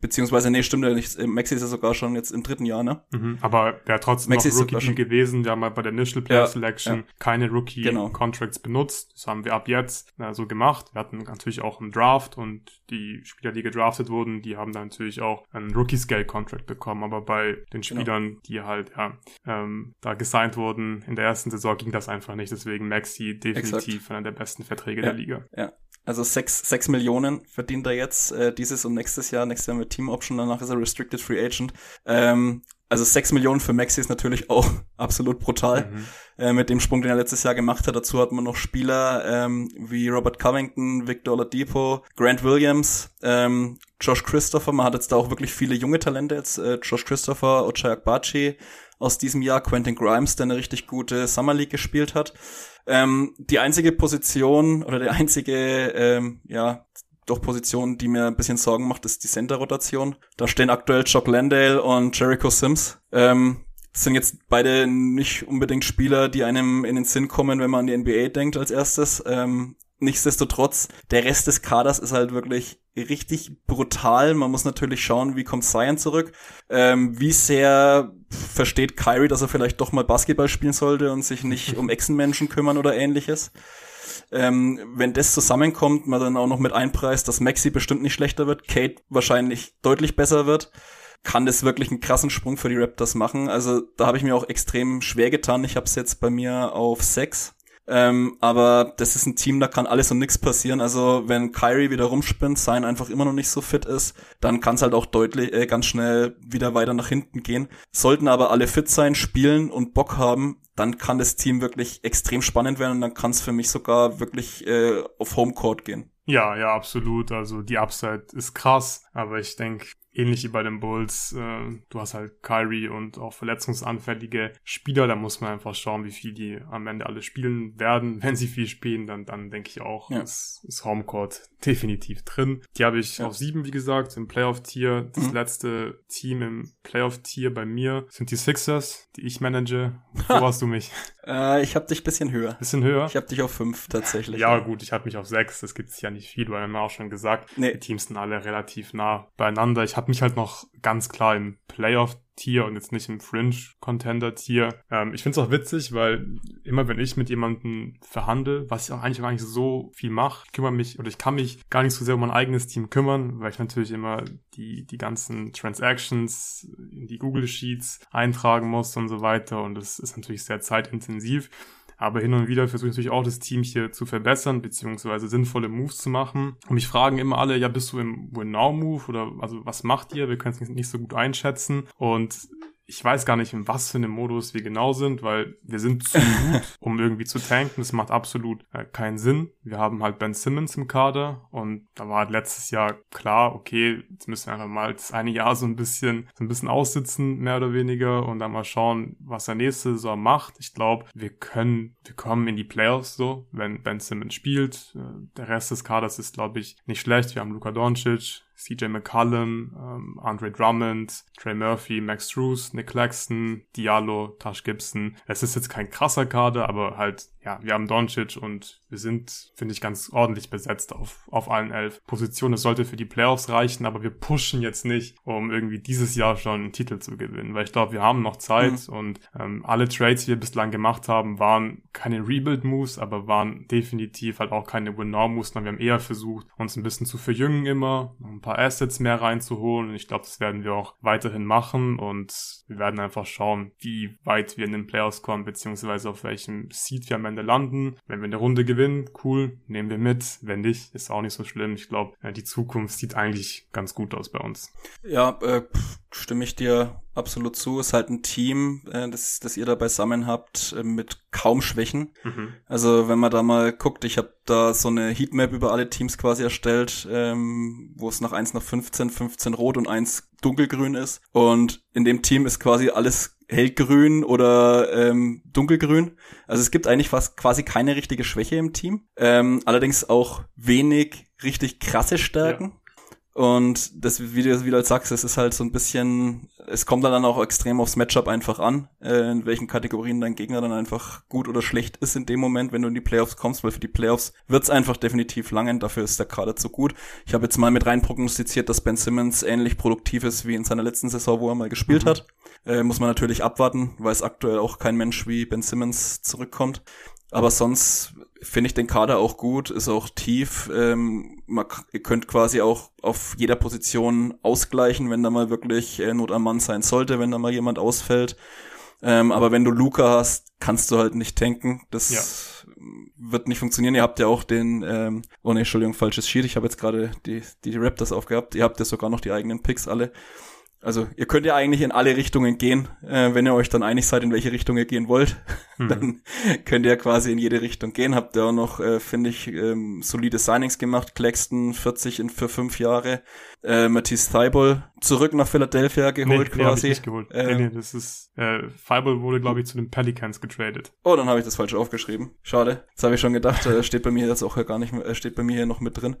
beziehungsweise nee stimmt ja nicht. Maxey ist ja sogar schon jetzt im dritten Jahr, ne? Mhm, aber der hat trotzdem Maxey noch Rookie gewesen. Wir haben halt bei der Initial Player ja, Selection ja. keine Rookie genau. Contracts benutzt. Das haben wir ab jetzt äh, so gemacht. Wir hatten natürlich auch einen Draft und die Spieler, die gedraftet wurden, die haben dann natürlich auch einen Rookie-Scale-Contract bekommen. Aber bei den genau. Spielern, genau. die halt ja, ähm, da gesigned wurden in der ersten Saison, ging das einfach nicht. Deswegen Maxi definitiv Exakt. einer der besten Verträge ja. der Liga. Ja, also sechs, sechs Millionen verdient er jetzt äh, dieses und nächstes Jahr. Nächstes Jahr mit Team Option, danach ist er Restricted Free Agent. Ähm, also sechs Millionen für Maxi ist natürlich auch absolut brutal. Mhm. Äh, mit dem Sprung, den er letztes Jahr gemacht hat. Dazu hat man noch Spieler ähm, wie Robert Covington, Victor Oladipo, Grant Williams, ähm, Josh Christopher. Man hat jetzt da auch wirklich viele junge Talente jetzt. Äh, Josh Christopher, Ochai Akbachi aus diesem Jahr, Quentin Grimes, der eine richtig gute Summer League gespielt hat. Ähm, die einzige Position oder der einzige, ähm, ja, doch Position, die mir ein bisschen Sorgen macht, ist die Center-Rotation. Da stehen aktuell Jock Landale und Jericho Sims. Ähm, sind jetzt beide nicht unbedingt Spieler, die einem in den Sinn kommen, wenn man an die NBA denkt als erstes. Ähm, nichtsdestotrotz, der Rest des Kaders ist halt wirklich richtig brutal. Man muss natürlich schauen, wie kommt Zion zurück. Ähm, wie sehr versteht Kyrie, dass er vielleicht doch mal Basketball spielen sollte und sich nicht um Echsenmenschen kümmern oder ähnliches. Ähm, wenn das zusammenkommt, man dann auch noch mit einpreist, dass Maxi bestimmt nicht schlechter wird, Kate wahrscheinlich deutlich besser wird, kann das wirklich einen krassen Sprung für die Raptors machen. Also da habe ich mir auch extrem schwer getan. Ich habe es jetzt bei mir auf sechs. Ähm, aber das ist ein Team, da kann alles und nichts passieren. Also wenn Kyrie wieder rumspinnt, sein einfach immer noch nicht so fit ist, dann kann es halt auch deutlich äh, ganz schnell wieder weiter nach hinten gehen. Sollten aber alle fit sein, spielen und Bock haben, dann kann das Team wirklich extrem spannend werden und dann kann es für mich sogar wirklich äh, auf Homecourt gehen. Ja, ja, absolut. Also die Upside ist krass, aber ich denke, ähnlich wie bei den Bulls, äh, du hast halt Kyrie und auch verletzungsanfällige Spieler, da muss man einfach schauen, wie viel die am Ende alle spielen werden. Wenn sie viel spielen, dann, dann denke ich auch, ja. ist, ist Homecourt definitiv drin. Die habe ich ja. auf sieben, wie gesagt, im Playoff-Tier. Das mhm. letzte Team im Playoff-Tier bei mir sind die Sixers, die ich manage. Wo hast du mich? Äh, ich habe dich bisschen höher. Bisschen höher? Ich habe dich auf fünf tatsächlich. Ja, ja. gut, ich habe mich auf sechs. Das gibt es ja nicht viel, weil wir haben auch schon gesagt, nee. die Teams sind alle relativ nah beieinander. Ich habe mich halt noch ganz klar im Playoff Tier und jetzt nicht im Fringe Contender Tier. Ähm, ich finde es auch witzig, weil immer wenn ich mit jemandem verhandle, was ich auch eigentlich gar nicht so viel mache, kümmere mich oder ich kann mich gar nicht so sehr um mein eigenes Team kümmern, weil ich natürlich immer die, die ganzen Transactions in die Google Sheets eintragen muss und so weiter und das ist natürlich sehr zeitintensiv. Aber hin und wieder versuche ich natürlich auch das Team hier zu verbessern, beziehungsweise sinnvolle Moves zu machen. Und mich fragen immer alle, ja, bist du im Win-Now-Move oder also was macht ihr? Wir können es nicht so gut einschätzen. Und ich weiß gar nicht, in was für einem Modus wir genau sind, weil wir sind zu gut, um irgendwie zu tanken. Das macht absolut äh, keinen Sinn. Wir haben halt Ben Simmons im Kader und da war halt letztes Jahr klar, okay, jetzt müssen wir einfach mal das eine Jahr so ein bisschen, so ein bisschen aussitzen, mehr oder weniger, und dann mal schauen, was er nächste Saison macht. Ich glaube, wir können, wir kommen in die Playoffs so, wenn Ben Simmons spielt. Äh, der Rest des Kaders ist, glaube ich, nicht schlecht. Wir haben Luka Doncic, CJ McCullum, ähm, Andre Drummond, Trey Murphy, Max Drews, Nick Claxton, Diallo, Tash Gibson. Es ist jetzt kein krasser Kader, aber halt ja, wir haben Doncic und wir sind, finde ich, ganz ordentlich besetzt auf, auf allen elf Positionen. Es sollte für die Playoffs reichen, aber wir pushen jetzt nicht, um irgendwie dieses Jahr schon einen Titel zu gewinnen, weil ich glaube, wir haben noch Zeit mhm. und ähm, alle Trades, die wir bislang gemacht haben, waren keine Rebuild-Moves, aber waren definitiv halt auch keine Win-Now-Moves, sondern wir haben eher versucht, uns ein bisschen zu verjüngen immer, ein paar Assets mehr reinzuholen und ich glaube, das werden wir auch weiterhin machen und wir werden einfach schauen, wie weit wir in den Playoffs kommen, beziehungsweise auf welchem Seed wir am Ende landen. Wenn wir eine Runde gewinnen, cool, nehmen wir mit. Wenn nicht, ist auch nicht so schlimm. Ich glaube, die Zukunft sieht eigentlich ganz gut aus bei uns. Ja, äh, stimme ich dir absolut zu. Ist halt ein Team, äh, das, das ihr da beisammen habt, äh, mit kaum Schwächen. Mhm. Also wenn man da mal guckt, ich habe da so eine Heatmap über alle Teams quasi erstellt, ähm, wo es nach 1 nach 15, 15 rot und 1 dunkelgrün ist. Und in dem Team ist quasi alles hellgrün oder ähm, dunkelgrün. Also es gibt eigentlich fast quasi keine richtige Schwäche im Team. Ähm, allerdings auch wenig richtig krasse Stärken. Ja. Und das, wie du, wie du halt sagst, es ist halt so ein bisschen, es kommt dann auch extrem aufs Matchup einfach an, äh, in welchen Kategorien dein Gegner dann einfach gut oder schlecht ist in dem Moment, wenn du in die Playoffs kommst, weil für die Playoffs wird's einfach definitiv langen, dafür ist der Kader zu gut. Ich habe jetzt mal mit rein prognostiziert, dass Ben Simmons ähnlich produktiv ist wie in seiner letzten Saison, wo er mal gespielt mhm. hat. Äh, muss man natürlich abwarten, weil es aktuell auch kein Mensch wie Ben Simmons zurückkommt. Aber sonst finde ich den Kader auch gut, ist auch tief. Ähm, man, ihr könnt quasi auch auf jeder Position ausgleichen, wenn da mal wirklich äh, Not am Mann sein sollte, wenn da mal jemand ausfällt. Ähm, aber wenn du Luca hast, kannst du halt nicht tanken. Das ja. wird nicht funktionieren. Ihr habt ja auch den, ähm, oh ne, Entschuldigung, falsches Sheet. Ich habe jetzt gerade die, die Raptors aufgehabt. Ihr habt ja sogar noch die eigenen Picks alle. Also ihr könnt ja eigentlich in alle Richtungen gehen, äh, wenn ihr euch dann einig seid, in welche Richtung ihr gehen wollt. Mhm. Dann könnt ihr quasi in jede Richtung gehen. Habt ihr auch noch, äh, finde ich, ähm, solide Signings gemacht. Claxton 40 in, für fünf Jahre. Äh, Matisse Thibault zurück nach Philadelphia geholt nee, quasi. Nee, nicht geholt. Ähm, nee, nee, das ist, äh, Thibault wurde, glaube ich, zu den Pelicans getradet. Oh, dann habe ich das falsch aufgeschrieben. Schade. Das habe ich schon gedacht. äh, steht bei mir jetzt auch gar nicht mehr, äh, steht bei mir hier noch mit drin.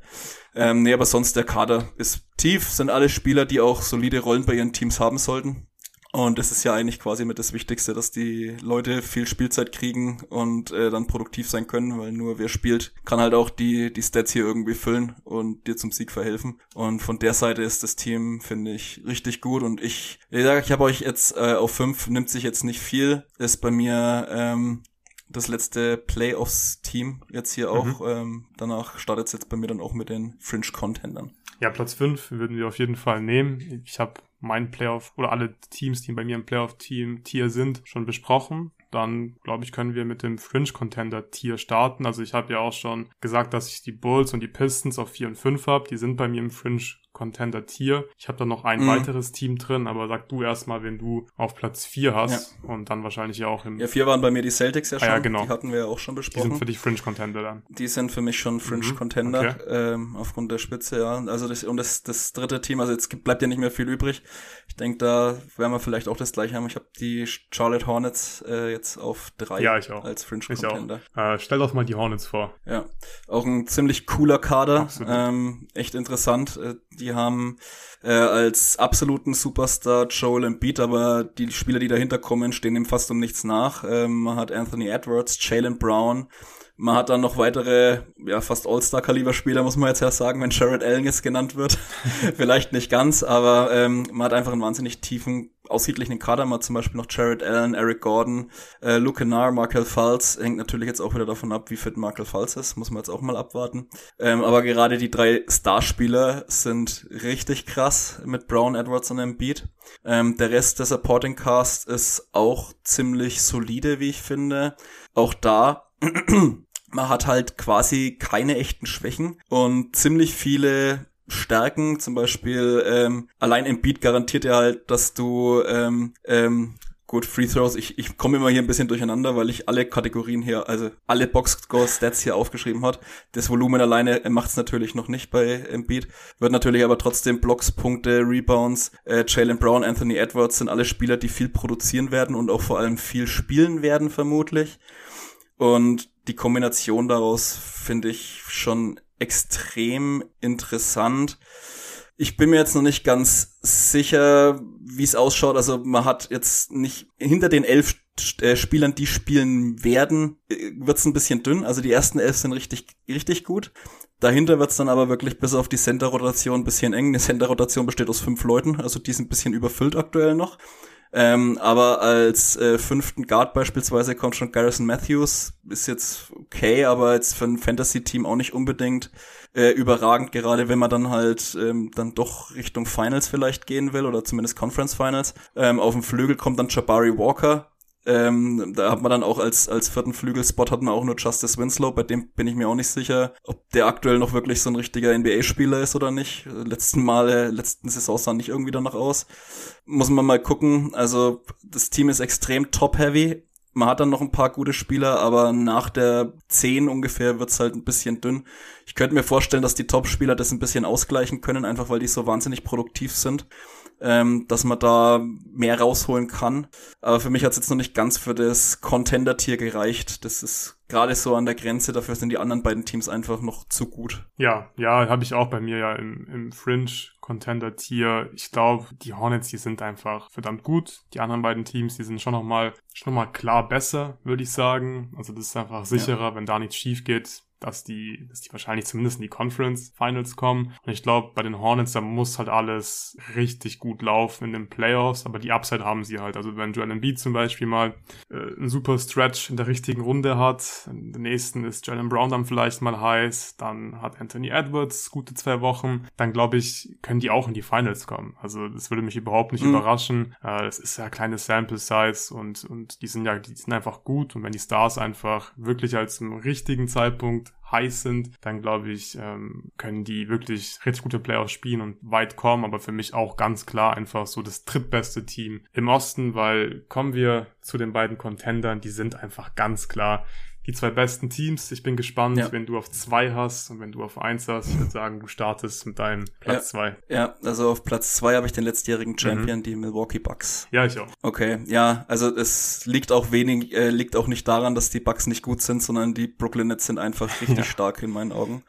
Ähm, nee, aber sonst der Kader ist tief, sind alle Spieler, die auch solide Rollen bei ihren Teams haben sollten. Und das ist ja eigentlich quasi mit das Wichtigste, dass die Leute viel Spielzeit kriegen und äh, dann produktiv sein können, weil nur wer spielt, kann halt auch die, die Stats hier irgendwie füllen und dir zum Sieg verhelfen. Und von der Seite ist das Team, finde ich, richtig gut. Und ich, ich sage, ich habe euch jetzt äh, auf fünf, nimmt sich jetzt nicht viel, ist bei mir ähm, das letzte Playoffs-Team jetzt hier auch. Mhm. Ähm, danach startet es jetzt bei mir dann auch mit den Fringe-Contendern. Ja, Platz fünf würden wir auf jeden Fall nehmen. Ich habe mein Playoff oder alle Teams, die bei mir im Playoff-Team-Tier sind, schon besprochen dann glaube ich, können wir mit dem Fringe Contender Tier starten. Also ich habe ja auch schon gesagt, dass ich die Bulls und die Pistons auf 4 und 5 habe. Die sind bei mir im Fringe Contender Tier. Ich habe da noch ein mhm. weiteres Team drin, aber sag du erstmal, wenn du auf Platz 4 hast ja. und dann wahrscheinlich ja auch im. Ja, 4 waren bei mir die Celtics ja schon. Ah, ja, genau. Die hatten wir ja auch schon besprochen. Die sind für dich Fringe Contender dann. Die sind für mich schon Fringe mhm. Contender, okay. ähm, aufgrund der Spitze, ja. Also das, und das, das dritte Team, also jetzt bleibt ja nicht mehr viel übrig. Ich denke, da werden wir vielleicht auch das gleiche haben. Ich habe die Charlotte Hornets äh, jetzt auf drei ja, ich auch. als Fringe Contender. Äh, stell doch mal die Hornets vor. Ja, auch ein ziemlich cooler Kader, ähm, echt interessant. Äh, die haben äh, als absoluten Superstar Joel Embiid, aber die Spieler, die dahinter kommen, stehen ihm fast um nichts nach. Ähm, man hat Anthony Edwards, Jalen Brown, man hat dann noch weitere, ja, fast All-Star-Kaliber-Spieler, muss man jetzt ja sagen, wenn Jared Allen jetzt genannt wird. Vielleicht nicht ganz, aber ähm, man hat einfach einen wahnsinnig tiefen, aussiedlichen Kader. Man hat zum Beispiel noch Jared Allen, Eric Gordon, äh, Luke Kennard, Markel Falls. Hängt natürlich jetzt auch wieder davon ab, wie fit Markel Falls ist. Muss man jetzt auch mal abwarten. Ähm, aber gerade die drei Starspieler sind richtig krass mit Brown, Edwards und Embiid. Ähm, der Rest der Supporting Cast ist auch ziemlich solide, wie ich finde. Auch da man hat halt quasi keine echten Schwächen und ziemlich viele Stärken, zum Beispiel ähm, allein im Beat garantiert er halt, dass du ähm, ähm, gut Free Throws. Ich, ich komme immer hier ein bisschen durcheinander, weil ich alle Kategorien hier, also alle Boxscore Stats hier aufgeschrieben hat. Das Volumen alleine macht es natürlich noch nicht bei Embiid, wird natürlich aber trotzdem Blocks, Punkte, Rebounds. Äh, Jalen Brown, Anthony Edwards sind alle Spieler, die viel produzieren werden und auch vor allem viel spielen werden vermutlich. Und die Kombination daraus finde ich schon extrem interessant. Ich bin mir jetzt noch nicht ganz sicher, wie es ausschaut. Also man hat jetzt nicht hinter den elf äh, Spielern, die spielen werden, äh, wird's ein bisschen dünn. Also die ersten elf sind richtig, richtig gut. Dahinter wird's dann aber wirklich bis auf die Center-Rotation ein bisschen eng. Eine Center-Rotation besteht aus fünf Leuten, also die sind ein bisschen überfüllt aktuell noch. Ähm, aber als äh, fünften Guard beispielsweise kommt schon Garrison Matthews. Ist jetzt okay, aber jetzt für ein Fantasy-Team auch nicht unbedingt äh, überragend, gerade wenn man dann halt ähm, dann doch Richtung Finals vielleicht gehen will oder zumindest Conference Finals. Ähm, auf dem Flügel kommt dann Jabari Walker. Ähm, da hat man dann auch als, als vierten Flügelspot hat man auch nur Justice Winslow, bei dem bin ich mir auch nicht sicher, ob der aktuell noch wirklich so ein richtiger NBA-Spieler ist oder nicht. Letzten Male, letzten Saison sah nicht irgendwie danach aus. Muss man mal gucken. Also, das Team ist extrem top-heavy. Man hat dann noch ein paar gute Spieler, aber nach der 10 ungefähr wird's halt ein bisschen dünn. Ich könnte mir vorstellen, dass die Top-Spieler das ein bisschen ausgleichen können, einfach weil die so wahnsinnig produktiv sind ähm, dass man da mehr rausholen kann. Aber für mich hat es jetzt noch nicht ganz für das Contender-Tier gereicht. Das ist gerade so an der Grenze, dafür sind die anderen beiden Teams einfach noch zu gut. Ja, ja, habe ich auch bei mir ja im, im Fringe Contender Tier. Ich glaube, die Hornets, die sind einfach verdammt gut. Die anderen beiden Teams, die sind schon nochmal schon noch mal klar besser, würde ich sagen. Also das ist einfach sicherer, ja. wenn da nichts schief geht dass die, dass die wahrscheinlich zumindest in die Conference Finals kommen. Und ich glaube, bei den Hornets, da muss halt alles richtig gut laufen in den Playoffs, aber die Upside haben sie halt. Also wenn Joel Embiid zum Beispiel mal äh, einen super Stretch in der richtigen Runde hat, in der nächsten ist Jalen Brown dann vielleicht mal heiß, dann hat Anthony Edwards gute zwei Wochen, dann glaube ich, können die auch in die Finals kommen. Also das würde mich überhaupt nicht mhm. überraschen. Äh, es ist ja kleine Sample Size und, und die sind ja, die sind einfach gut und wenn die Stars einfach wirklich als im richtigen Zeitpunkt heiß sind, dann glaube ich, ähm, können die wirklich richtig gute Playoffs spielen und weit kommen. Aber für mich auch ganz klar einfach so das drittbeste Team im Osten, weil kommen wir zu den beiden Contendern, die sind einfach ganz klar die zwei besten Teams. Ich bin gespannt, ja. wenn du auf zwei hast und wenn du auf eins hast. Ich würde sagen, du startest mit deinem Platz ja. zwei. Ja, also auf Platz zwei habe ich den letztjährigen Champion, mhm. die Milwaukee Bucks. Ja, ich auch. Okay, ja, also es liegt auch wenig, äh, liegt auch nicht daran, dass die Bucks nicht gut sind, sondern die Brooklyn Nets sind einfach richtig ja. stark in meinen Augen.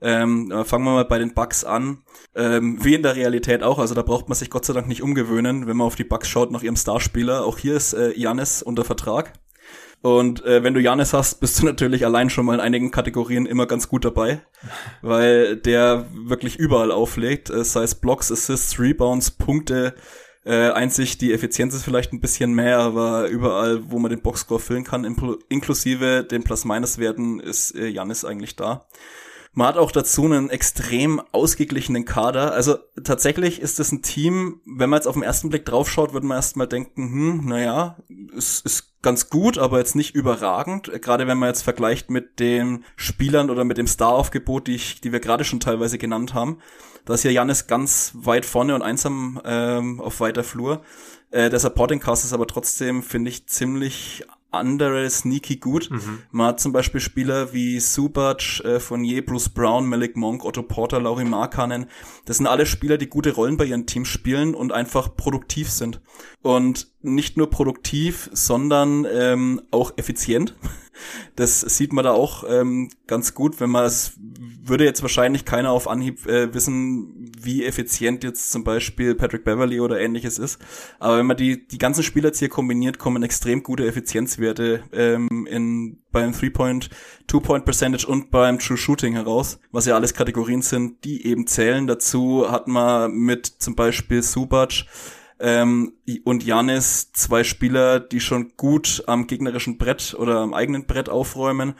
Ähm, fangen wir mal bei den Bugs an. Ähm, wie in der Realität auch, also da braucht man sich Gott sei Dank nicht umgewöhnen, wenn man auf die Bugs schaut nach ihrem Starspieler. Auch hier ist äh, Janis unter Vertrag. Und äh, wenn du Janis hast, bist du natürlich allein schon mal in einigen Kategorien immer ganz gut dabei, weil der wirklich überall auflegt, äh, sei es Blocks, Assists, Rebounds, Punkte. Äh, einzig die Effizienz ist vielleicht ein bisschen mehr, aber überall, wo man den Boxscore füllen kann, inklusive den Plus-Minus-Werten, ist äh, Janis eigentlich da. Man hat auch dazu einen extrem ausgeglichenen Kader. Also tatsächlich ist es ein Team, wenn man jetzt auf den ersten Blick draufschaut, würde man erstmal denken, hm, naja, es ist ganz gut, aber jetzt nicht überragend. Gerade wenn man jetzt vergleicht mit den Spielern oder mit dem Star-Aufgebot, die, ich, die wir gerade schon teilweise genannt haben. Da ist ja Janis ganz weit vorne und einsam ähm, auf weiter Flur. Äh, der Supporting Cast ist aber trotzdem, finde ich, ziemlich andere sneaky gut. Mhm. Man hat zum Beispiel Spieler wie Subac, äh, Fournier, Bruce Brown, Malik Monk, Otto Porter, Laurie Markanen. Das sind alle Spieler, die gute Rollen bei ihren Teams spielen und einfach produktiv sind. Und nicht nur produktiv, sondern ähm, auch effizient. Das sieht man da auch ähm, ganz gut, wenn man es würde jetzt wahrscheinlich keiner auf Anhieb äh, wissen, wie effizient jetzt zum Beispiel Patrick Beverly oder ähnliches ist. Aber wenn man die die ganzen Spieler jetzt hier kombiniert, kommen extrem gute Effizienzwerte ähm, in beim Three-Point, Two-Point Percentage und beim True Shooting heraus, was ja alles Kategorien sind, die eben zählen. Dazu hat man mit zum Beispiel Subac ähm, und Janis zwei Spieler, die schon gut am gegnerischen Brett oder am eigenen Brett aufräumen.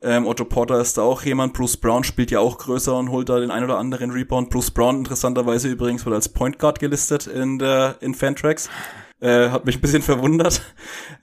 Ähm, Otto Porter ist da auch jemand. Bruce Brown spielt ja auch größer und holt da den ein oder anderen Rebound. Bruce Brown interessanterweise übrigens wird als Point Guard gelistet in der in Fantracks. Äh, hat mich ein bisschen verwundert.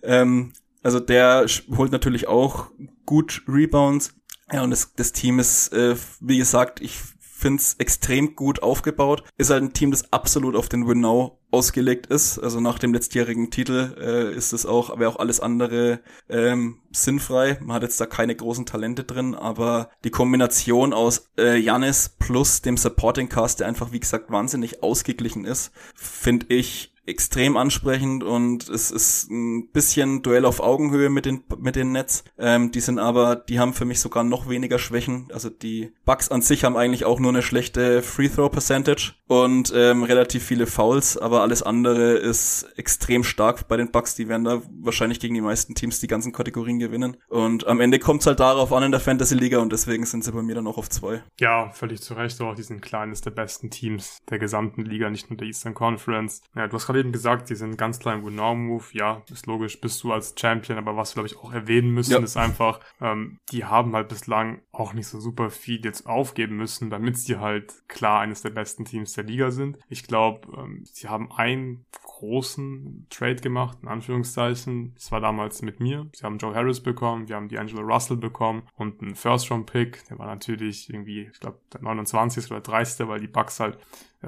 Ähm, also der holt natürlich auch gut Rebounds. Ja, und das, das Team ist, äh, wie gesagt, ich finde es extrem gut aufgebaut. Ist halt ein Team, das absolut auf den Win Now ausgelegt ist. Also nach dem letztjährigen Titel äh, ist es auch, wäre auch alles andere ähm, sinnfrei. Man hat jetzt da keine großen Talente drin, aber die Kombination aus äh, Janis plus dem Supporting Cast, der einfach wie gesagt wahnsinnig ausgeglichen ist, finde ich extrem ansprechend und es ist ein bisschen Duell auf Augenhöhe mit den mit den Nets. Ähm, die sind aber, die haben für mich sogar noch weniger Schwächen. Also die Bucks an sich haben eigentlich auch nur eine schlechte Free Throw Percentage und ähm, relativ viele Fouls, aber alles andere ist extrem stark bei den Bucks. Die werden da wahrscheinlich gegen die meisten Teams die ganzen Kategorien gewinnen. Und am Ende kommt es halt darauf an in der Fantasy Liga und deswegen sind sie bei mir dann auch auf zwei. Ja, völlig zu Recht. Auch die sind kleines der besten Teams der gesamten Liga, nicht nur der Eastern Conference. Ja, du hast gerade eben gesagt, die sind ganz klein Win-Now-Move. Ja, ist logisch, bist du als Champion, aber was wir, glaube ich, auch erwähnen müssen, ja. ist einfach, ähm, die haben halt bislang auch nicht so super viel jetzt aufgeben müssen, damit sie halt klar eines der besten Teams der Liga sind. Ich glaube, ähm, sie haben einen großen Trade gemacht, in Anführungszeichen. Das war damals mit mir. Sie haben Joe Harris bekommen, wir haben die Angela Russell bekommen und einen First-Round-Pick. Der war natürlich irgendwie, ich glaube, der 29. oder 30. weil die Bucks halt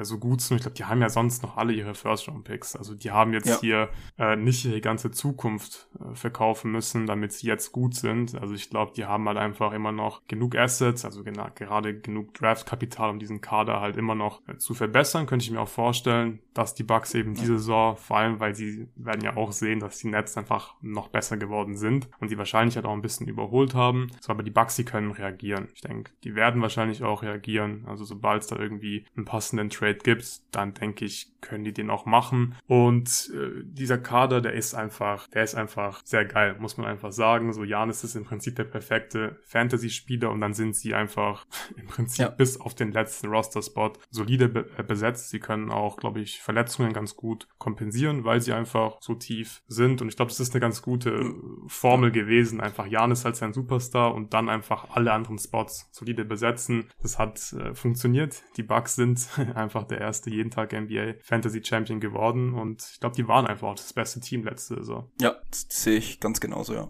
so gut sind. Ich glaube, die haben ja sonst noch alle ihre First-Round-Picks. Also die haben jetzt ja. hier äh, nicht ihre ganze Zukunft äh, verkaufen müssen, damit sie jetzt gut sind. Also ich glaube, die haben halt einfach immer noch genug Assets, also genau, gerade genug Draft-Kapital, um diesen Kader halt immer noch äh, zu verbessern. Könnte ich mir auch vorstellen, dass die Bucks eben ja. diese Saison, vor allem, weil sie werden ja auch sehen, dass die Nets einfach noch besser geworden sind und die wahrscheinlich halt auch ein bisschen überholt haben. So, aber die Bucks, die können reagieren. Ich denke, die werden wahrscheinlich auch reagieren. Also sobald es da irgendwie einen passenden Trade Trade gibt, dann denke ich, können die den auch machen. Und äh, dieser Kader, der ist einfach, der ist einfach sehr geil, muss man einfach sagen. So, Janis ist im Prinzip der perfekte Fantasy-Spieler und dann sind sie einfach im Prinzip ja. bis auf den letzten Roster-Spot solide be äh, besetzt. Sie können auch, glaube ich, Verletzungen ganz gut kompensieren, weil sie einfach so tief sind. Und ich glaube, das ist eine ganz gute Formel gewesen. Einfach Janis als sein Superstar und dann einfach alle anderen Spots solide besetzen. Das hat äh, funktioniert. Die Bugs sind einfach der erste jeden Tag NBA Fantasy Champion geworden und ich glaube, die waren einfach auch das beste Team letzte Saison. Ja, das sehe ich ganz genauso, ja.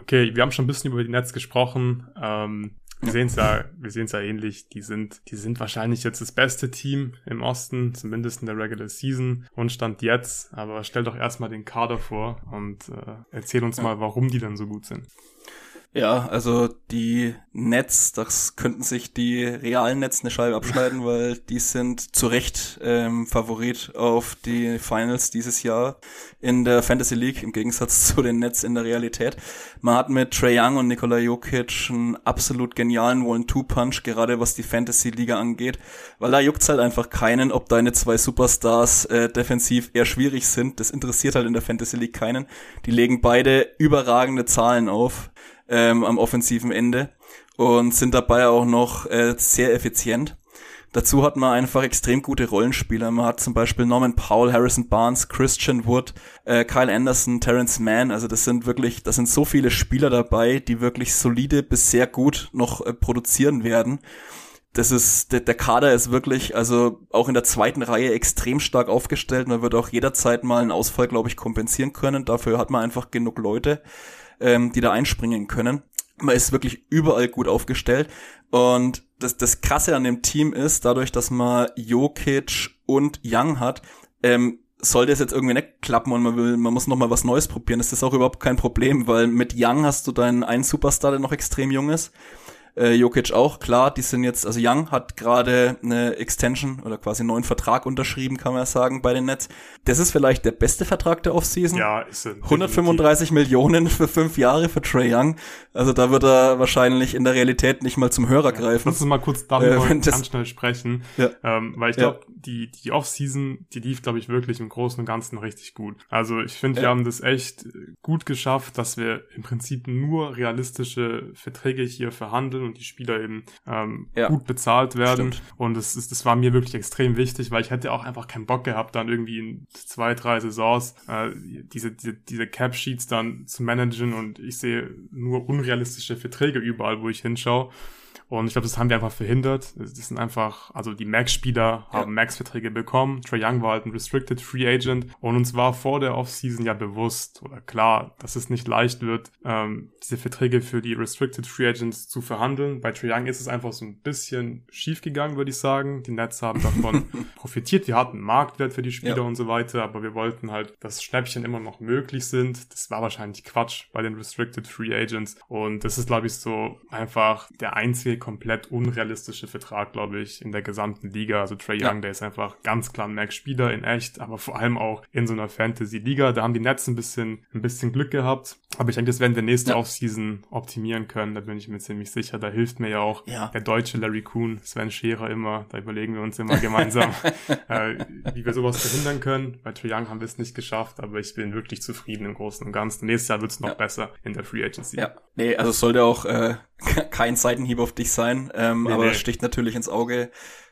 Okay, wir haben schon ein bisschen über die Nets gesprochen. Ähm, wir sehen es ja, wir sehen es ja ähnlich. Die sind, die sind wahrscheinlich jetzt das beste Team im Osten, zumindest in der Regular Season und stand jetzt. Aber stell doch erstmal den Kader vor und äh, erzähl uns ja. mal, warum die dann so gut sind. Ja, also die Nets, das könnten sich die realen Nets eine Scheibe abschneiden, weil die sind zu Recht ähm, Favorit auf die Finals dieses Jahr in der Fantasy League, im Gegensatz zu den Nets in der Realität. Man hat mit Trey Young und Nikola Jokic einen absolut genialen One-Two-Punch, gerade was die Fantasy-Liga angeht, weil da juckt's halt einfach keinen, ob deine zwei Superstars äh, defensiv eher schwierig sind. Das interessiert halt in der Fantasy League keinen. Die legen beide überragende Zahlen auf ähm, am offensiven Ende und sind dabei auch noch äh, sehr effizient. Dazu hat man einfach extrem gute Rollenspieler. Man hat zum Beispiel Norman Powell, Harrison Barnes, Christian Wood, äh, Kyle Anderson, Terrence Mann. Also das sind wirklich, das sind so viele Spieler dabei, die wirklich solide bis sehr gut noch äh, produzieren werden. Das ist, der, der Kader ist wirklich, also auch in der zweiten Reihe extrem stark aufgestellt. Man wird auch jederzeit mal einen Ausfall, glaube ich, kompensieren können. Dafür hat man einfach genug Leute ähm, die da einspringen können. Man ist wirklich überall gut aufgestellt. Und das, das Krasse an dem Team ist, dadurch, dass man Jokic und Young hat, ähm, sollte es jetzt irgendwie nicht klappen und man will, man muss noch mal was Neues probieren, ist das auch überhaupt kein Problem, weil mit Young hast du deinen einen Superstar, der noch extrem jung ist äh, Jokic auch, klar, die sind jetzt, also Young hat gerade eine Extension oder quasi einen neuen Vertrag unterschrieben, kann man ja sagen, bei den Nets. Das ist vielleicht der beste Vertrag der Offseason. Ja, ist es. 135 Millionen für fünf Jahre für Trey Young. Also da wird er wahrscheinlich in der Realität nicht mal zum Hörer greifen. Lass uns mal kurz darüber äh, ganz schnell sprechen. Ja. Ähm, weil ich glaube, ja. die, die Offseason, die lief, glaube ich, wirklich im Großen und Ganzen richtig gut. Also ich finde, ja. wir haben das echt gut geschafft, dass wir im Prinzip nur realistische Verträge hier verhandeln und die Spieler eben ähm, ja. gut bezahlt werden. Stimmt. Und das, ist, das war mir wirklich extrem wichtig, weil ich hätte auch einfach keinen Bock gehabt, dann irgendwie in zwei, drei Saisons äh, diese, diese, diese Cap-Sheets dann zu managen und ich sehe nur unrealistische Verträge überall, wo ich hinschaue. Und ich glaube, das haben wir einfach verhindert. Das sind einfach, also die Max-Spieler haben ja. Max-Verträge bekommen. Trey Young war halt ein Restricted Free Agent. Und uns war vor der Offseason ja bewusst oder klar, dass es nicht leicht wird, ähm, diese Verträge für die Restricted Free Agents zu verhandeln. Bei Trey Young ist es einfach so ein bisschen schief gegangen, würde ich sagen. Die Nets haben davon profitiert. Die hatten Marktwert für die Spieler ja. und so weiter, aber wir wollten halt, dass Schnäppchen immer noch möglich sind. Das war wahrscheinlich Quatsch bei den Restricted Free Agents. Und das ist, glaube ich, so einfach der einzige komplett unrealistische Vertrag, glaube ich, in der gesamten Liga. Also Trey Young, ja. der ist einfach ganz klar ein Max-Spieler in echt, aber vor allem auch in so einer Fantasy-Liga. Da haben die Nets ein bisschen, ein bisschen Glück gehabt. Aber ich denke, das werden wir nächste ja. Offseason optimieren können. Da bin ich mir ziemlich sicher. Da hilft mir ja auch ja. der deutsche Larry Kuhn, Sven Scherer immer. Da überlegen wir uns immer gemeinsam, äh, wie wir sowas verhindern können. Bei Trae Young haben wir es nicht geschafft, aber ich bin wirklich zufrieden im Großen und Ganzen. Nächstes Jahr wird es noch ja. besser in der Free Agency. Ja, nee, also es sollte auch äh, kein Seitenhieb auf dich sein, ähm, nee, aber nee. sticht natürlich ins Auge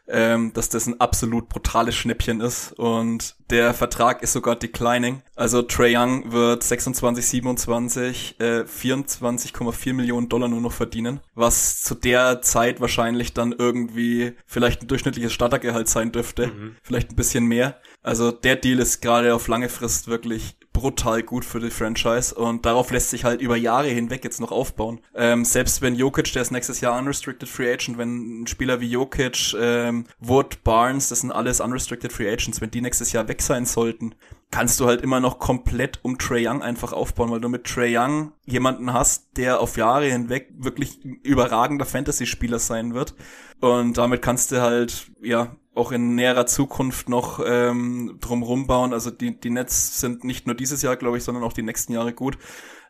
ähm, dass das ein absolut brutales Schnäppchen ist und der Vertrag ist sogar declining. Also Trey Young wird 26, 27, äh, 24,4 Millionen Dollar nur noch verdienen, was zu der Zeit wahrscheinlich dann irgendwie vielleicht ein durchschnittliches Startergehalt sein dürfte, mhm. vielleicht ein bisschen mehr. Also der Deal ist gerade auf lange Frist wirklich brutal gut für die Franchise und darauf lässt sich halt über Jahre hinweg jetzt noch aufbauen. Ähm, selbst wenn Jokic, der ist nächstes Jahr unrestricted free agent, wenn ein Spieler wie Jokic, ähm, Wood, Barnes, das sind alles unrestricted free agents, wenn die nächstes Jahr weg sein sollten, kannst du halt immer noch komplett um Trey Young einfach aufbauen, weil du mit Trey Young jemanden hast, der auf Jahre hinweg wirklich überragender Fantasy-Spieler sein wird. Und damit kannst du halt, ja, auch in näherer Zukunft noch ähm, drumrum bauen. Also die, die Nets sind nicht nur dieses Jahr, glaube ich, sondern auch die nächsten Jahre gut.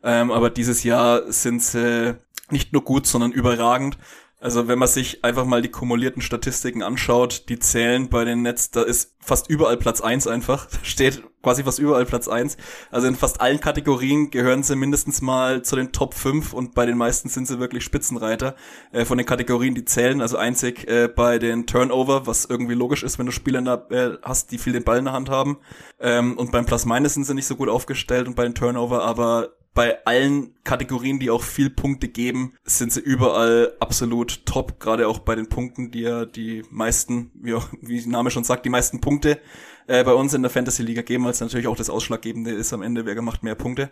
Ähm, aber dieses Jahr sind sie nicht nur gut, sondern überragend. Also wenn man sich einfach mal die kumulierten Statistiken anschaut, die zählen bei den Nets, da ist fast überall Platz eins einfach. Steht quasi fast überall Platz eins. Also in fast allen Kategorien gehören sie mindestens mal zu den Top 5 und bei den meisten sind sie wirklich Spitzenreiter äh, von den Kategorien, die zählen. Also einzig äh, bei den Turnover, was irgendwie logisch ist, wenn du Spieler da, äh, hast, die viel den Ball in der Hand haben. Ähm, und beim Plus-Minus sind sie nicht so gut aufgestellt und bei den Turnover, aber bei allen Kategorien, die auch viel Punkte geben, sind sie überall absolut top. Gerade auch bei den Punkten, die ja die meisten, wie, auch, wie der Name schon sagt, die meisten Punkte äh, bei uns in der Fantasy Liga geben, weil es natürlich auch das Ausschlaggebende ist am Ende, wer macht mehr Punkte.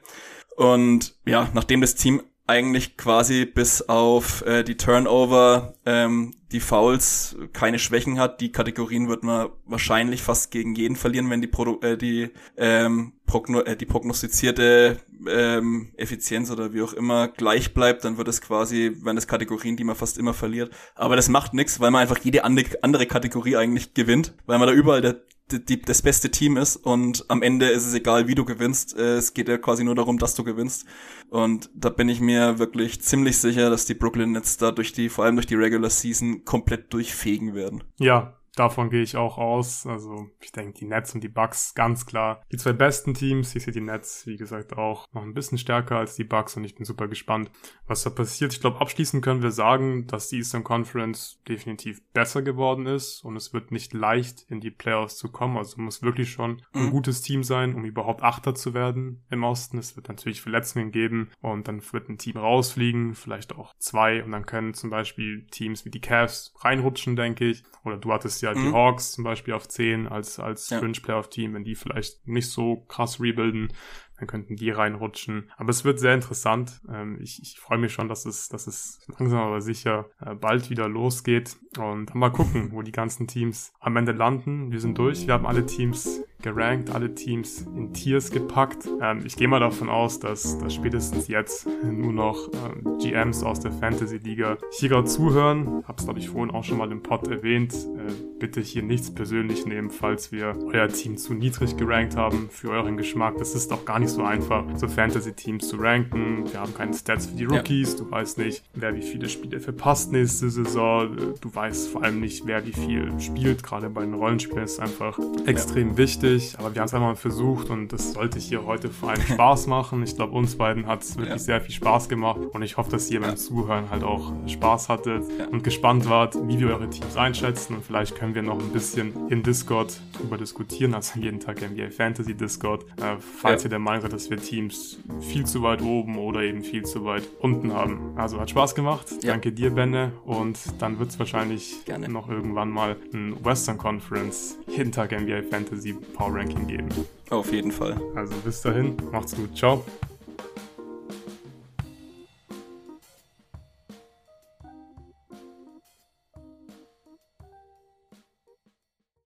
Und ja, nachdem das Team eigentlich quasi bis auf äh, die Turnover, ähm, die Fouls keine Schwächen hat. Die Kategorien wird man wahrscheinlich fast gegen jeden verlieren, wenn die Produ äh, die ähm, progno äh, die prognostizierte ähm, Effizienz oder wie auch immer gleich bleibt, dann wird es quasi, wenn es Kategorien, die man fast immer verliert. Aber das macht nichts, weil man einfach jede andere Kategorie eigentlich gewinnt, weil man da überall der die, das beste Team ist und am Ende ist es egal, wie du gewinnst. Äh, es geht ja quasi nur darum, dass du gewinnst. Und da bin ich mir wirklich ziemlich sicher, dass die Brooklyn Nets da durch die, vor allem durch die Regular Season komplett durchfegen werden. Ja, Davon gehe ich auch aus. Also ich denke, die Nets und die Bucks ganz klar. Die zwei besten Teams. Ich sehe die Nets, wie gesagt, auch noch ein bisschen stärker als die Bucks und ich bin super gespannt, was da passiert. Ich glaube, abschließend können wir sagen, dass die Eastern Conference definitiv besser geworden ist und es wird nicht leicht, in die Playoffs zu kommen. Also muss wirklich schon ein gutes Team sein, um überhaupt Achter zu werden im Osten. Es wird natürlich Verletzungen geben und dann wird ein Team rausfliegen, vielleicht auch zwei und dann können zum Beispiel Teams wie die Cavs reinrutschen, denke ich. Oder du hattest ja mhm. die Hawks zum Beispiel auf 10 als, als ja. Fringe Playoff Team, wenn die vielleicht nicht so krass rebuilden, dann könnten die reinrutschen. Aber es wird sehr interessant. Ähm, ich ich freue mich schon, dass es, dass es langsam aber sicher äh, bald wieder losgeht. Und mal gucken, wo die ganzen Teams am Ende landen. Wir sind durch. Wir haben alle Teams gerankt, alle Teams in Tiers gepackt. Ähm, ich gehe mal davon aus, dass, dass spätestens jetzt nur noch ähm, GMs aus der Fantasy Liga hier gerade zuhören. Hab's, glaube ich, vorhin auch schon mal im Pod erwähnt. Äh, bitte hier nichts persönlich nehmen, falls wir euer Team zu niedrig gerankt haben für euren Geschmack. Das ist doch gar nicht so einfach, so Fantasy-Teams zu ranken. Wir haben keine Stats für die Rookies. Ja. Du weißt nicht, wer wie viele Spiele verpasst nächste Saison. Du weißt vor allem nicht, wer wie viel spielt. Gerade bei den Rollenspielen ist es einfach extrem ja. wichtig schwierig, aber wir haben es einmal versucht und das sollte hier heute vor allem Spaß machen. Ich glaube, uns beiden hat es wirklich ja. sehr viel Spaß gemacht und ich hoffe, dass ihr beim Zuhören halt auch Spaß hattet ja. und gespannt wart, wie wir eure Teams einschätzen und vielleicht können wir noch ein bisschen in Discord drüber diskutieren, also jeden Tag NBA Fantasy Discord, äh, falls ja. ihr der Meinung seid, dass wir Teams viel zu weit oben oder eben viel zu weit unten haben. Also hat Spaß gemacht. Danke dir, Benne und dann wird es wahrscheinlich Gerne. noch irgendwann mal ein Western Conference jeden Tag NBA Fantasy Power Ranking geben. Auf jeden Fall. Also bis dahin, macht's gut. Ciao.